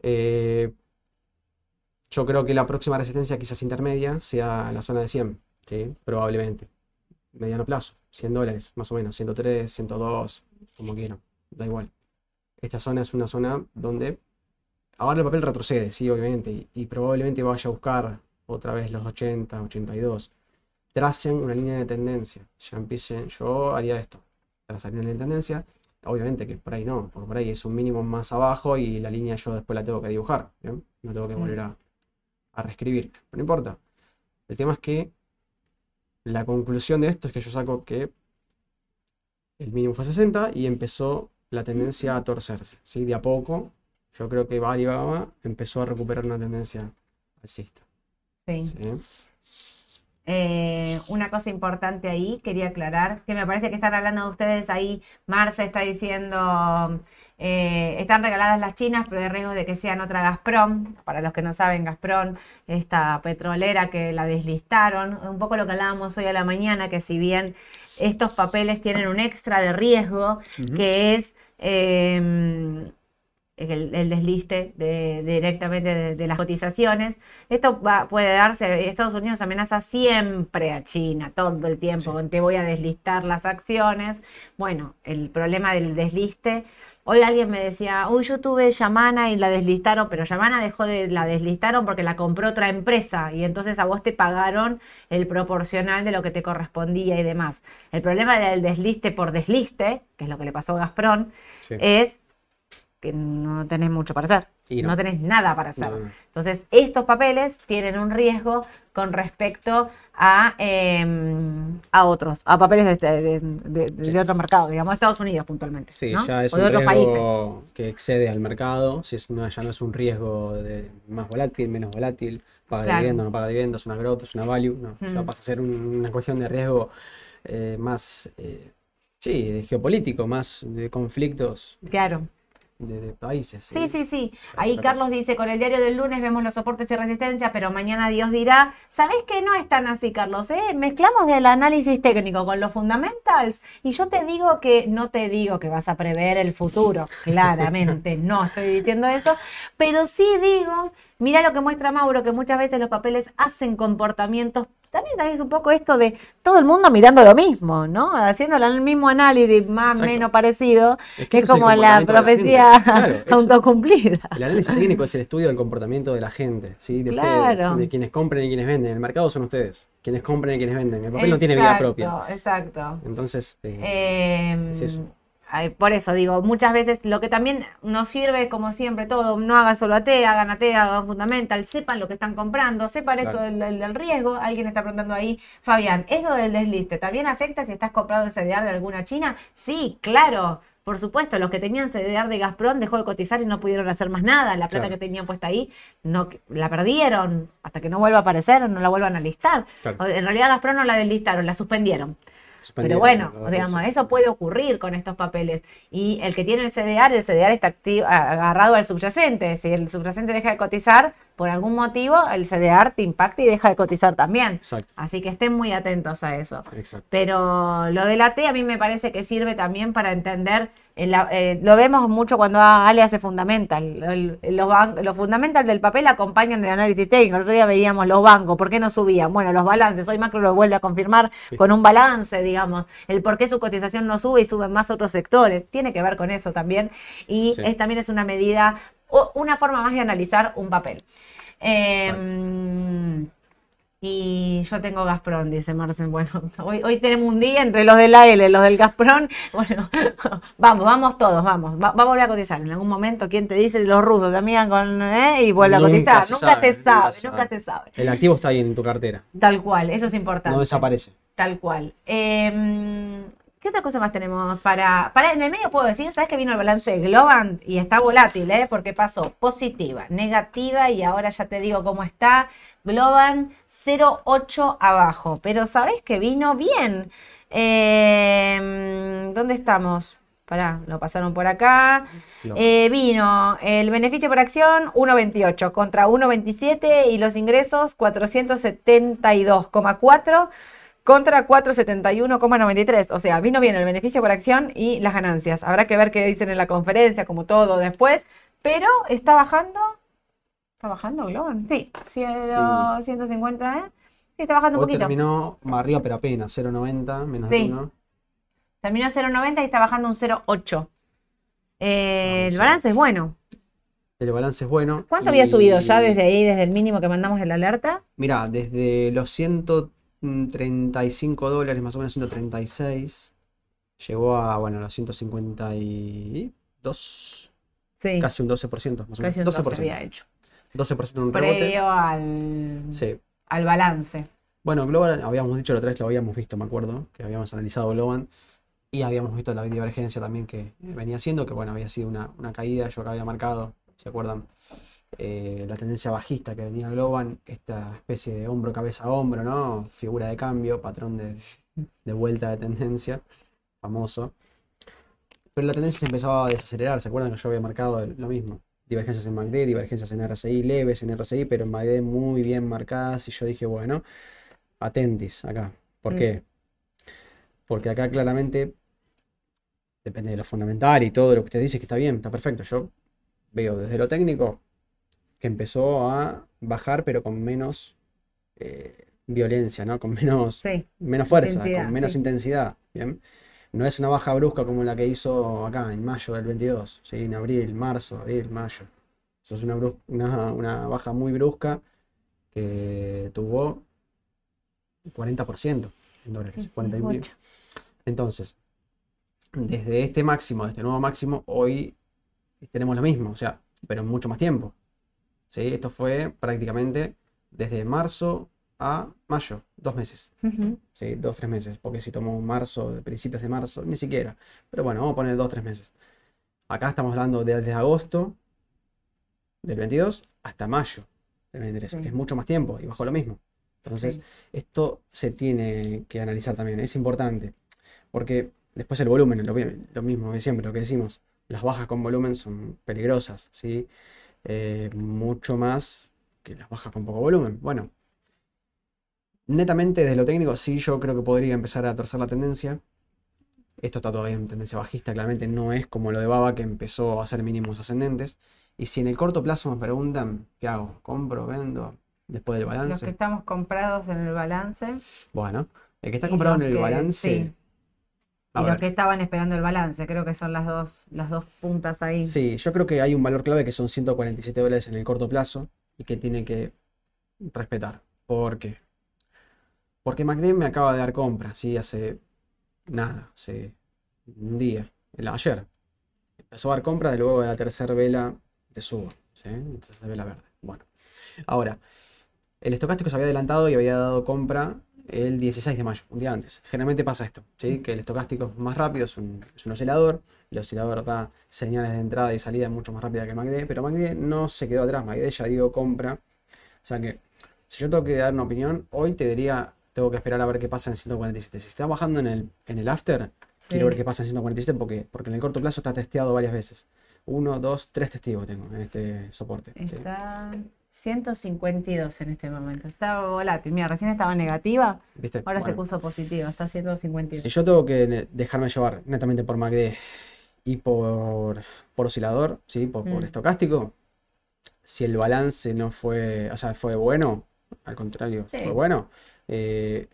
Eh, yo creo que la próxima resistencia, quizás intermedia, sea la zona de 100, ¿sí? Probablemente. Mediano plazo, 100 dólares, más o menos, 103, 102, como quieran, da igual. Esta zona es una zona donde ahora el papel retrocede, sí, obviamente, y, y probablemente vaya a buscar otra vez los 80, 82. Tracen una línea de tendencia. Ya empiecen, yo haría esto. Trazar una línea de tendencia. Obviamente que por ahí no, porque por ahí es un mínimo más abajo y la línea yo después la tengo que dibujar. ¿bien? No tengo que Mm. volver a, a reescribir. Pero no importa. El tema es que la conclusión de esto es que yo saco que el mínimo fue 60 y empezó la tendencia a torcerse. ¿sí? De a poco, yo creo que Alibaba empezó a recuperar una tendencia alcista. Sí. ¿sí? Eh, una cosa importante ahí, quería aclarar, que me parece que están hablando de ustedes ahí, Marce está diciendo, eh, están regaladas las chinas, pero hay riesgo de que sean otra Gazprom, para los que no saben, Gazprom, esta petrolera que la deslistaron, un poco lo que hablábamos hoy a la mañana, que si bien estos papeles tienen un extra de riesgo, que es... em, el, el desliste de, directamente de, de las cotizaciones. Esto va- puede darse, Estados Unidos amenaza siempre a China, todo el tiempo, Sí. te voy a deslistar las acciones. Bueno, el problema del desliste. Hoy alguien me decía, uy, yo tuve Yamana y la deslistaron, pero Yamana dejó de, la deslistaron porque la compró otra empresa y entonces a vos te pagaron el proporcional de lo que te correspondía y demás. El problema del desliste por desliste, que es lo que le pasó a Gazprom, Sí. es que no tenés mucho para hacer. Y no. no. tenés nada para hacer. No. Entonces, estos papeles tienen un riesgo con respecto a, eh, a otros, a papeles de, este- de- de- de- Sí. de otro mercado, digamos, Estados Unidos puntualmente. Sí, ¿no? ya es o un otros países. riesgo que excede al mercado, si es una- ya no es un riesgo de más volátil, menos volátil, paga Claro. dividendos, no paga dividendos, es una growth, es una value, no, ya Mm. pasa a ser un- una cuestión de riesgo eh, más, eh, sí, de geopolítico, más de conflictos Claro. De- de países. Sí, sí, sí. Ahí Carlos dice, con el diario del lunes vemos los soportes y resistencia, pero mañana Dios dirá, ¿sabés que no es tan así, Carlos? eh? Mezclamos el análisis técnico con los fundamentals y yo te digo que, no te digo que vas a prever el futuro, claramente, no estoy diciendo eso, pero sí digo, mira lo que muestra Mauro, que muchas veces los papeles hacen comportamientos, también es un poco esto de todo el mundo mirando lo mismo, ¿no? Haciendo el mismo análisis más o menos parecido, Es que es como la profecía. Claro, autocumplida. El análisis técnico es el estudio del comportamiento de la gente, ¿sí? De Claro. ustedes, de quienes compren y quienes venden. El mercado son ustedes, quienes compren y quienes venden. El papel no tiene vida propia. Exacto. Entonces, eh, Eh, es eso. Por eso digo, muchas veces lo que también nos sirve, como siempre, todo, no hagan solo AT, hagan AT, hagan fundamental, sepan lo que están comprando, sepan esto del, del- del riesgo. Alguien está preguntando ahí, Fabián, ¿eso del desliste también afecta si estás comprando el CDR de alguna China? Sí, claro. Por supuesto, los que tenían CDR de Gazprom dejó de cotizar y no pudieron hacer más nada. La plata Claro. que tenían puesta ahí no la perdieron hasta que no vuelva a aparecer, no la vuelvan a listar. Claro. En realidad Gazprom no la deslistaron, la suspendieron. Pero bueno, digamos, Eso. puede ocurrir con estos papeles. Y el que tiene el CDR, el CDR está activo, agarrado al subyacente. Si el subyacente deja de cotizar, por algún motivo, el CDR te impacta y deja de cotizar también. Exacto, Así que estén muy atentos a eso. exacto. Pero lo del AT a mí me parece que sirve también para entender, eh, lo vemos mucho cuando Ale hace fundamental. El- los, los fundamental del papel acompañan el análisis técnico. El otro día veíamos los bancos, ¿por qué no subían? Bueno, los balances, hoy Macro lo vuelve a confirmar Sí. con un balance, digamos, el por qué su cotización no sube y suben más otros sectores. Tiene que ver con eso también. Y Sí. es, también es una medida, o una forma más de analizar un papel. Em, y yo tengo Gazprom, dice Marcen. Bueno, hoy, hoy tenemos un día entre los de la L, los del Gazprom. Bueno, vamos, vamos todos, vamos. Va, va a volver a cotizar. En algún momento, ¿quién te dice? Los rusos amigan con. ¿eh? Y vuelve a cotizar. se Nunca sabe, se sabe, nunca se nunca sabe. se sabe. El activo está ahí en tu cartera, Tal cual, eso es importante. no desaparece. Tal cual. Em, ¿Qué otra cosa más tenemos para, para en el medio puedo decir, sabes que vino el balance de Globant y está volátil, ¿eh? Porque pasó positiva, negativa y ahora ya te digo cómo está. Globant 0,8 abajo, pero sabes que vino bien. Em, ¿Dónde estamos? Pará, lo pasaron por acá. Eh, vino el beneficio por acción 1,28 contra 1,27 y los ingresos 472,4 contra 471,93. O sea, vino bien el beneficio por acción y las ganancias. Habrá que ver qué dicen en la conferencia, como todo después. Pero está bajando. ¿Está bajando Globan? Sí, ciento- 150, ¿eh? Sí, está bajando un poquito. terminó más arriba, pero apenas, 0.90, menos de Sí. 1. Terminó 0,90 y está bajando un 0,8. Eh, el balance es bueno. El balance es bueno. ¿Cuánto había y- subido ya desde ahí, desde el mínimo que mandamos en la alerta? Mirá, desde los 135 dólares, más o menos 136, llegó a, bueno, los 152, Sí, casi un 12%, más o menos. casi un 12 12%. había hecho. 12% en un rebote. Previo al, Sí. al balance. Bueno, Global, habíamos dicho la otra vez, lo habíamos visto, me acuerdo, que habíamos analizado Global y habíamos visto la divergencia también que venía haciendo, que bueno, había sido una, una caída, yo acá había marcado, ¿se acuerdan? Eh, la tendencia bajista que venía Global, esta especie de hombro, cabeza, hombro, ¿no? Figura de cambio, patrón de, de vuelta de tendencia, famoso. Pero la tendencia se empezaba a desacelerar, ¿se acuerdan que yo había marcado lo mismo? Divergencias en MACD, divergencias en RSI, leves en RSI, pero en MACD muy bien marcadas. Y yo dije, bueno, atentis acá. ¿Por Mm. qué? Porque acá claramente depende de lo fundamental y todo lo que usted dice que está bien, está perfecto. Yo veo desde lo técnico que empezó a bajar, pero con menos eh, violencia, ¿no? Con menos, Sí, menos fuerza, intensidad, con menos sí. intensidad. Bien. No es una baja brusca como la que hizo acá en mayo del 22, ¿sí? En abril, marzo, abril, mayo. Eso es una, brus- una, una baja muy brusca que tuvo 40% en dólares, sí, sí, 40 y pico. mucho. Entonces, desde este máximo, de este nuevo máximo, hoy tenemos lo mismo, o sea, pero en mucho más tiempo. ¿Sí? Esto fue prácticamente desde marzo a mayo, dos meses. Ujú. ¿sí? Dos, tres meses, porque si tomo marzo, principios de marzo, ni siquiera. Pero bueno, vamos a poner dos, tres meses. Acá estamos hablando de- desde agosto del 22 hasta mayo del 23. Sí. Es mucho más tiempo y bajo lo mismo. Entonces, Sí. esto se tiene que analizar también, es importante, porque después el volumen, lo, lo mismo de siempre, lo que decimos, las bajas con volumen son peligrosas, ¿sí? Eh, mucho más que las bajas con poco volumen. Bueno, netamente desde lo técnico, sí, yo creo que podría empezar a torcer la tendencia. Esto está todavía en tendencia bajista, claramente no es como lo de Baba que empezó a hacer mínimos ascendentes. Y si en el corto plazo me preguntan, ¿qué hago? ¿Compro? ¿Vendo? Después del Los que balance. estamos comprados en el balance. Bueno, el que está comprado en el que- balance. sí. a y los que estaban esperando el balance, creo que son las dos, las dos puntas ahí. Sí, yo creo que hay un valor clave que son 147 dólares en el corto plazo y que tiene que respetar. ¿Por qué? Porque MACD me acaba de dar compra, ¿sí? Hace nada, hace un día, el ayer. Empezó a dar compra de luego de la tercera vela de suba, ¿sí? Tercera vela verde. Bueno, ahora, el estocástico se había adelantado y había dado compra el 16 de mayo, un día antes. Generalmente pasa esto, ¿sí? Que el estocástico es más rápido, es un, es un oscilador. El oscilador da señales de entrada y salida mucho más rápida que el MACD, pero MACD no se quedó atrás, MACD ya dio compra. O sea que, si yo tengo que dar una opinión, hoy te diría, tengo que esperar a ver qué pasa en 147. Si está bajando en el, en el after, quiero ver qué pasa en 147 porque, porque en el corto plazo está testeado varias veces. Uno, dos, tres testigos tengo en este soporte. ¿sí? Está 152 en este momento. Está volátil. Mira, recién estaba negativa, ¿Viste? ahora se puso positiva. Está 152. Si yo tengo que dejarme llevar netamente por MACD y por, por oscilador, ¿sí? Por, por Mm. estocástico, si el balance no fue, o sea, fue bueno, al contrario, Sí. fue bueno, eh,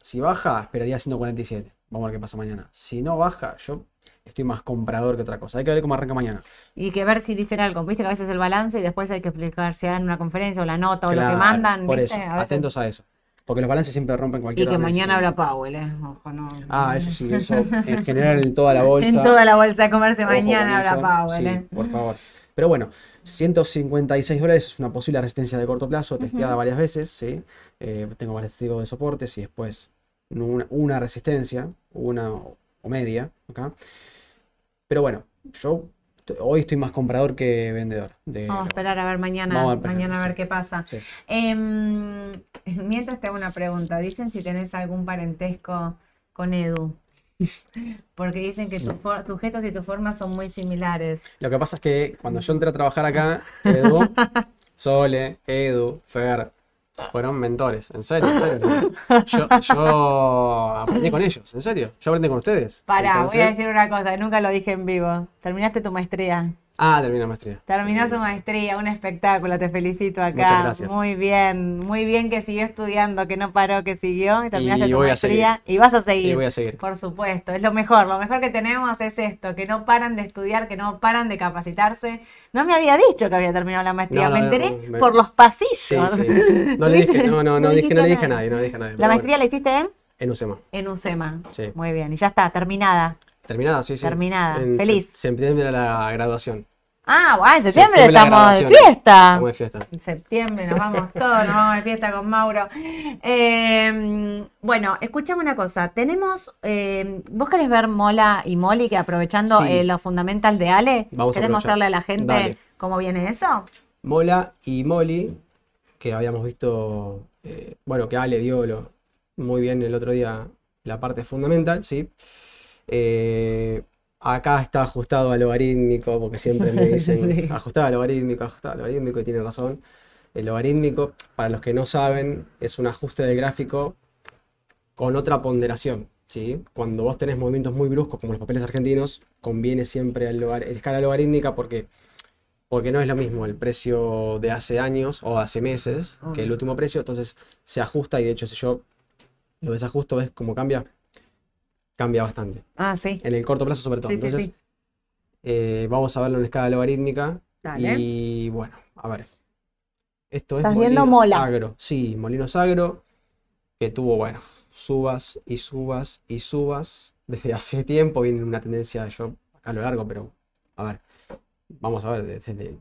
si baja, esperaría 147. Vamos a ver qué pasa mañana. Si no baja, yo estoy más comprador que otra cosa. Hay que ver cómo arranca mañana. Y que ver si dicen algo. Viste que a veces el balance y después hay que explicar si dan una conferencia o la nota o lo que mandan. por ¿viste? eso, A atentos a eso. Porque los balances siempre rompen Y cualquier que análisis. mañana habla Powell, ¿eh? Ojo, no. Ah, eso sí, eso en general en toda la bolsa. En toda la bolsa de comerse Ojo mañana habla. Powell, Sí, ¿eh? por favor. Pero bueno, 156 dólares es una posible resistencia de corto plazo, testeada varias veces, ¿sí? Eh, tengo varios testigos de soportes y después una, una resistencia, una o media, acá. Pero bueno, yo hoy estoy más comprador que vendedor. De Vamos a esperar a ver mañana, a esperar, mañana a ver qué pasa. Sí. Em, mientras te hago una pregunta, dicen si tenés algún parentesco con Edu. Porque dicen que tu tus gestos y tus formas son muy similares. Lo que pasa es que cuando yo entré a trabajar acá, Edu, Sole, Edu, Fer, fueron mentores. En serio, en serio. Yo, yo aprendí con ellos, en serio. Yo aprendí con ustedes. Pará, voy a decir una cosa, nunca lo dije en vivo. Terminaste tu maestría. Ah, terminé la maestría. Terminó su maestría, un espectáculo, te felicito acá. Muchas gracias. Muy bien, muy bien que siguió estudiando, que no paró, que siguió y terminaste Y tu maestría y vas a seguir. Y voy a seguir. Por supuesto, es lo mejor. Lo mejor que tenemos es esto, que no paran de estudiar, que no paran de capacitarse. No me había dicho que había terminado la maestría, No, no, me enteré no, me- por los Sí, pasillos. sí. No le dije, no, no, no, dije, no le dije a nadie, no le dije a nadie. ¿La maestría bueno, la hiciste en? en UCEMA. En UCEMA. Sí. Muy bien, y ya está, terminada. Terminada, sí, sí. Terminada. En Feliz. se- septiembre la graduación. Ah, bueno, en septiembre estamos de fiesta. Estamos de fiesta. En septiembre nos vamos todos, nos vamos de fiesta con Mauro. Eh, bueno, escuchame una cosa. Tenemos, eh, ¿vos querés ver Mola y Molly que aprovechando Sí. eh, los fundamentals de Ale? Vamos ¿Querés mostrarle a la gente Dale. cómo viene eso? Mola y Molly, que habíamos visto, eh, bueno, que Ale dio lo- muy bien el otro día la parte fundamental, ¿sí? Eh, acá está ajustado a logarítmico, porque siempre me dicen Sí. ajustado a logarítmico, ajustado a logarítmico, y tiene razón. El logarítmico, para los que no saben, es un ajuste del gráfico con otra ponderación, ¿sí? Cuando vos tenés movimientos muy bruscos, como los papeles argentinos, conviene siempre el, escala logarítmica porque porque no es lo mismo el precio de hace años o hace meses que el último precio, entonces se ajusta y de hecho si yo lo desajusto, ¿ves cómo cambia? Cambia bastante. Ah, sí. En el corto plazo sobre todo. Sí, Entonces sí. eh, vamos a verlo en escala logarítmica Dale. y bueno, a ver. Esto es Molinos Mola. Agro. Sí, Molinos Agro, que tuvo, bueno, subas y subas y subas. Desde hace tiempo viene una tendencia, yo acá a lo largo, pero a ver, vamos a ver, desde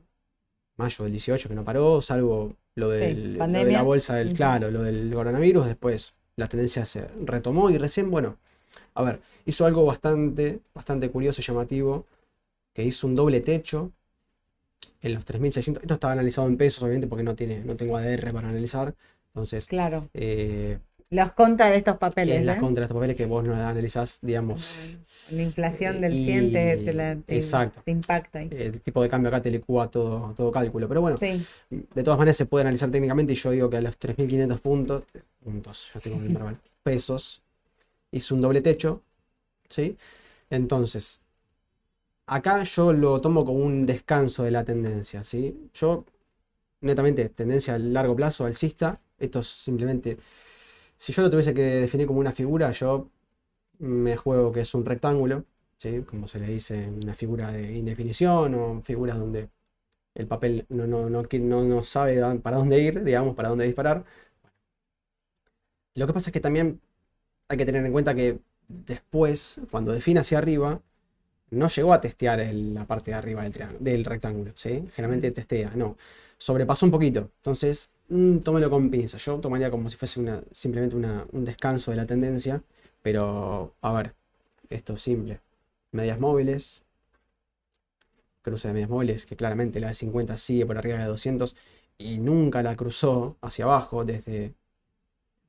mayo del 18 que no paró, salvo lo, del, lo de la bolsa del, claro, lo del coronavirus, después la tendencia se retomó y recién, bueno, a ver, hizo algo bastante, bastante curioso y llamativo, que hizo un doble techo en los 3.600. Esto estaba analizado en pesos, obviamente, porque no tiene, no tengo ADR para analizar. Entonces, Claro. eh, Los contra de estos papeles. ¿eh? contra de estos papeles que vos no analizás, digamos, La inflación del Y- 100 te, la- te- exacto. te impacta. ahí. el tipo de cambio acá te licúa todo, todo cálculo. Pero bueno, Sí, de todas maneras se puede analizar técnicamente y yo digo que a los 3.500 puntos, puntos, ya tengo el verbal, pesos, hizo un doble techo, ¿sí? Entonces, acá yo lo tomo como un descanso de la tendencia, ¿sí? Yo, netamente, tendencia a largo plazo, alcista, esto es simplemente, si yo lo tuviese que definir como una figura, yo me juego que es un rectángulo, ¿sí? Como se le dice, una figura de indefinición o figuras donde el papel no, no, no, no, sabe para dónde ir, digamos, para dónde disparar. Lo que pasa es que también hay que tener en cuenta que después, cuando define hacia arriba, no llegó a testear el- la parte de arriba del, rectángulo, ¿sí? Generalmente testea, no. Sobrepasó un poquito. Entonces, mm, tómelo con pinzas. Yo tomaría como si fuese una, simplemente una- un descanso de la tendencia. Pero, a ver, esto es simple. Medias móviles, cruce de medias móviles, que claramente la de 50 sigue por arriba de 200 y nunca la cruzó hacia abajo desde,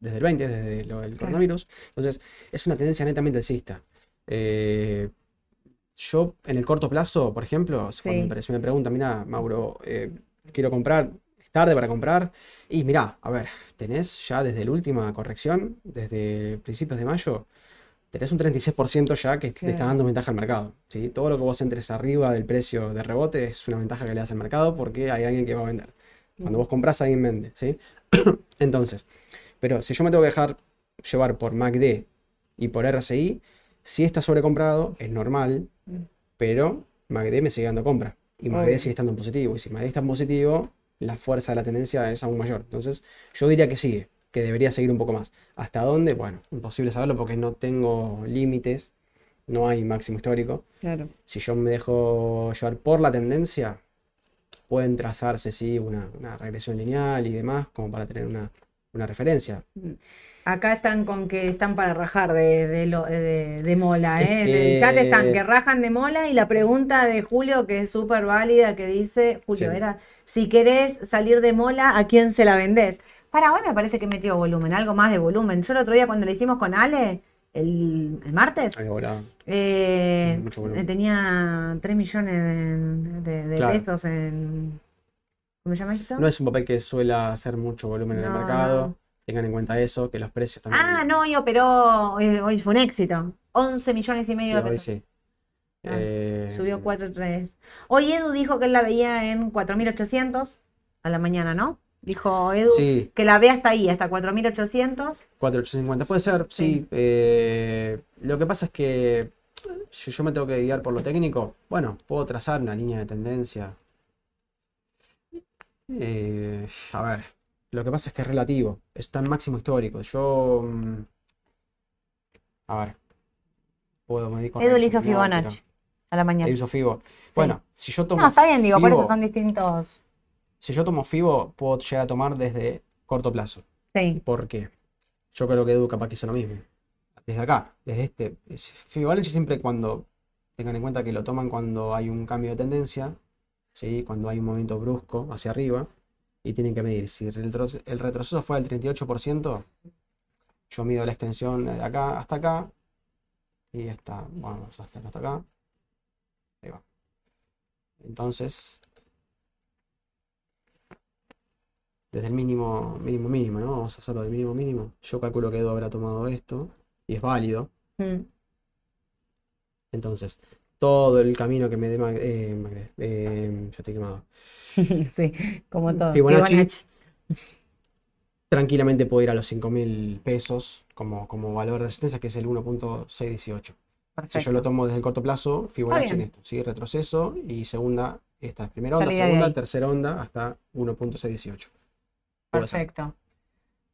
desde el 20, desde lo del coronavirus. Entonces, es una tendencia netamente alcista. Eh, yo, en el corto plazo, por ejemplo, Sí. cuando me me preguntan, mira, Mauro, eh, quiero comprar, es tarde para comprar. Y mira, a ver, tenés ya desde la última corrección, desde principios de mayo, tenés un 36% ya que le está Claro. dando ventaja al mercado. ¿sí? Todo lo que vos entres arriba del precio de rebote es una ventaja que le das al mercado porque hay alguien que va a vender. Cuando vos compras, alguien vende. ¿sí? Entonces, pero si yo me tengo que dejar llevar por MACD y por RSI, si está sobrecomprado, es normal, pero MACD me sigue dando compra. Y MACD sigue estando en positivo. Y si MACD está en positivo, la fuerza de la tendencia es aún mayor. Entonces, yo diría que sigue, que debería seguir un poco más. ¿Hasta dónde? Bueno, imposible saberlo porque no tengo límites, no hay máximo histórico. claro. Si yo me dejo llevar por la tendencia, pueden trazarse, sí, una, una regresión lineal y demás, como para tener una, una referencia. Acá están con que están para rajar de, de, lo- de- de mola, Es ¿eh? En el chat están que rajan de mola y la pregunta de Julio, que es súper válida, que dice, Julio, Sí. era, si querés salir de mola, ¿a quién se la vendés? Para hoy me parece que metió volumen, algo más de volumen. Yo el otro día cuando le hicimos con Ale, el, el martes, volaba. eh, Mucho tenía 3 millones de, de- de Claro. pesos en... ¿Cómo se llama esto? No es un papel que suele hacer mucho volumen en el No, mercado. no. Tengan en cuenta eso, que los precios también. Ah, no, hoy operó, hoy, hoy fue un éxito. 11 millones y Sí, medio de hoy pesos. sí. Ah, Eh, Subió 4.3. Hoy Edu dijo que él la veía en 4.800 a la mañana, ¿no? Dijo Edu Sí, que la ve hasta ahí, hasta 4.800. 4850. Puede ser, sí. Sí. eh, lo que pasa es que si yo me tengo que guiar por lo técnico, bueno, puedo trazar una línea de tendencia. Eh, a ver, lo que pasa es que es relativo, está en máximo histórico. Yo, mm, a ver, puedo medir con Edu le hizo Fibonacci a la mañana. Él hizo Fibo. Bueno, si yo tomo No, está bien, digo, por eso Fibo- son distintos. si yo tomo Fibo, puedo llegar a tomar desde corto plazo. Sí, ¿Por qué? Yo creo que Edu capaz que hizo lo mismo. Desde acá, desde este. es- Fibonacci siempre cuando tengan en cuenta que lo toman cuando hay un cambio de tendencia, ¿sí? Cuando hay un movimiento brusco hacia arriba, y tienen que medir. Si el retroceso, fue del 38%, yo mido la extensión de acá hasta acá, y esta, vamos a hacerlo hasta acá. Ahí va. Entonces, desde el mínimo, mínimo, mínimo, ¿no? Vamos a hacerlo del mínimo, mínimo. Yo calculo que Edu habrá tomado esto y es válido. Mm. Entonces, todo el camino que me dé Mag- eh, Magde- eh, ya estoy quemado. sí, como todo. Fibonacci. Fibonacci. Tranquilamente puedo ir a los 5 mil pesos como, como valor de resistencia, que es el 1.618. Si yo lo tomo desde el corto plazo, Fibonacci en esto, ¿sí? Retroceso y segunda, esta es primera onda, Salida segunda, tercera onda hasta 1.618. Puede ser. Perfecto.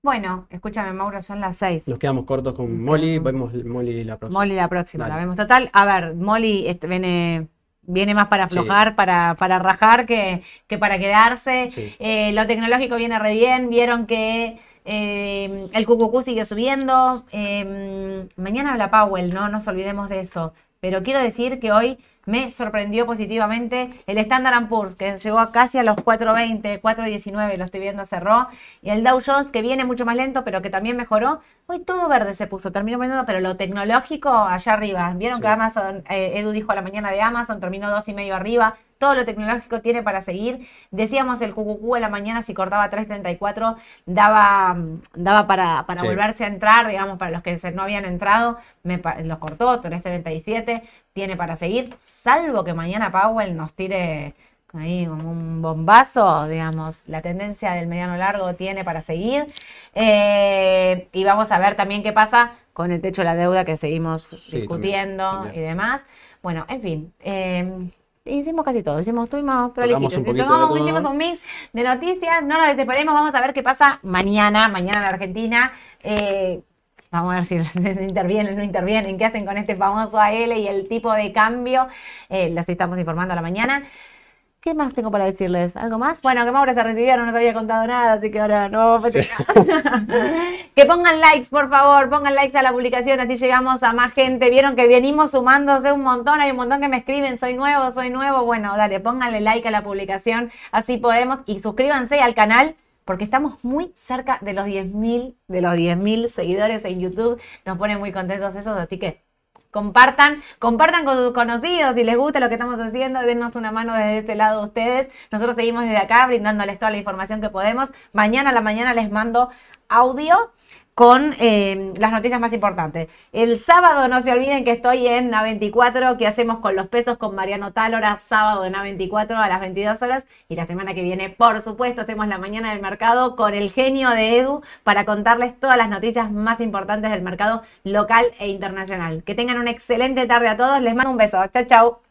Bueno, escúchame, Mauro, son las 6. Nos quedamos cortos con Molly, vemos Molly la próxima. Molly la próxima, la vemos total. A ver, Molly este, viene, viene más para Sí. aflojar, para, para rajar que, que para quedarse. Sí. Eh, lo tecnológico viene re bien. Vieron que eh, el QQQ sigue subiendo. Eh, mañana habla Powell, ¿no? No nos olvidemos de eso. Pero quiero decir que hoy me sorprendió positivamente. El Standard Poor's, que llegó a casi a los 4.20, 4.19, lo estoy viendo, cerró. Y el Dow Jones, que viene mucho más lento, pero que también mejoró. Hoy todo verde se puso, terminó perdiendo, pero lo tecnológico allá arriba. Vieron que Amazon, eh, Edu dijo a la mañana de Amazon, terminó dos y medio arriba todo lo tecnológico tiene para seguir. Decíamos el QQQ en la mañana, si cortaba 3.34, daba, daba para, para volverse a entrar, digamos, para los que no habían entrado, me, los cortó, 3.37, tiene para seguir, salvo que mañana Powell nos tire ahí como un bombazo, digamos, la tendencia del mediano largo tiene para seguir. Eh, y vamos a ver también qué pasa con el techo de la deuda que seguimos discutiendo y demás. Bueno, en fin. Eh, hicimos casi todo, hicimos, estuvimos prolijitos, un hicimos un mix de noticias, no nos desesperemos, vamos a ver qué pasa mañana, mañana en Argentina. Eh, vamos a ver si intervienen, no intervienen, qué hacen con este famoso AL y el tipo de cambio. Eh, las estamos informando a la mañana. ¿Qué más tengo para decirles? ¿Algo más? Bueno, que Mauro se recibieron, no te había contado nada, así que ahora no Que pongan likes, por favor, pongan likes a la publicación, así llegamos a más gente. Vieron que venimos sumándose un montón, hay un montón que me escriben, soy nuevo, soy nuevo. Bueno, dale, pónganle like a la publicación, así podemos. Y suscríbanse al canal porque estamos muy cerca de los 10.000 de los 10.000 seguidores en YouTube. Nos pone muy contentos esos, así que Compartan, compartan con sus conocidos si les gusta lo que estamos haciendo, denos una mano desde este lado ustedes. Nosotros seguimos desde acá brindándoles toda la información que podemos. Mañana a la mañana les mando audio con eh, las noticias más importantes. El sábado no se olviden que estoy en A24, que hacemos con los pesos con Mariano Talora, sábado en A24 a las 22 horas. Y la semana que viene, por supuesto, hacemos la mañana del mercado con el genio de Edu para contarles todas las noticias más importantes del mercado local e internacional. Que tengan una excelente tarde a todos. Les mando un beso. Chau, chau.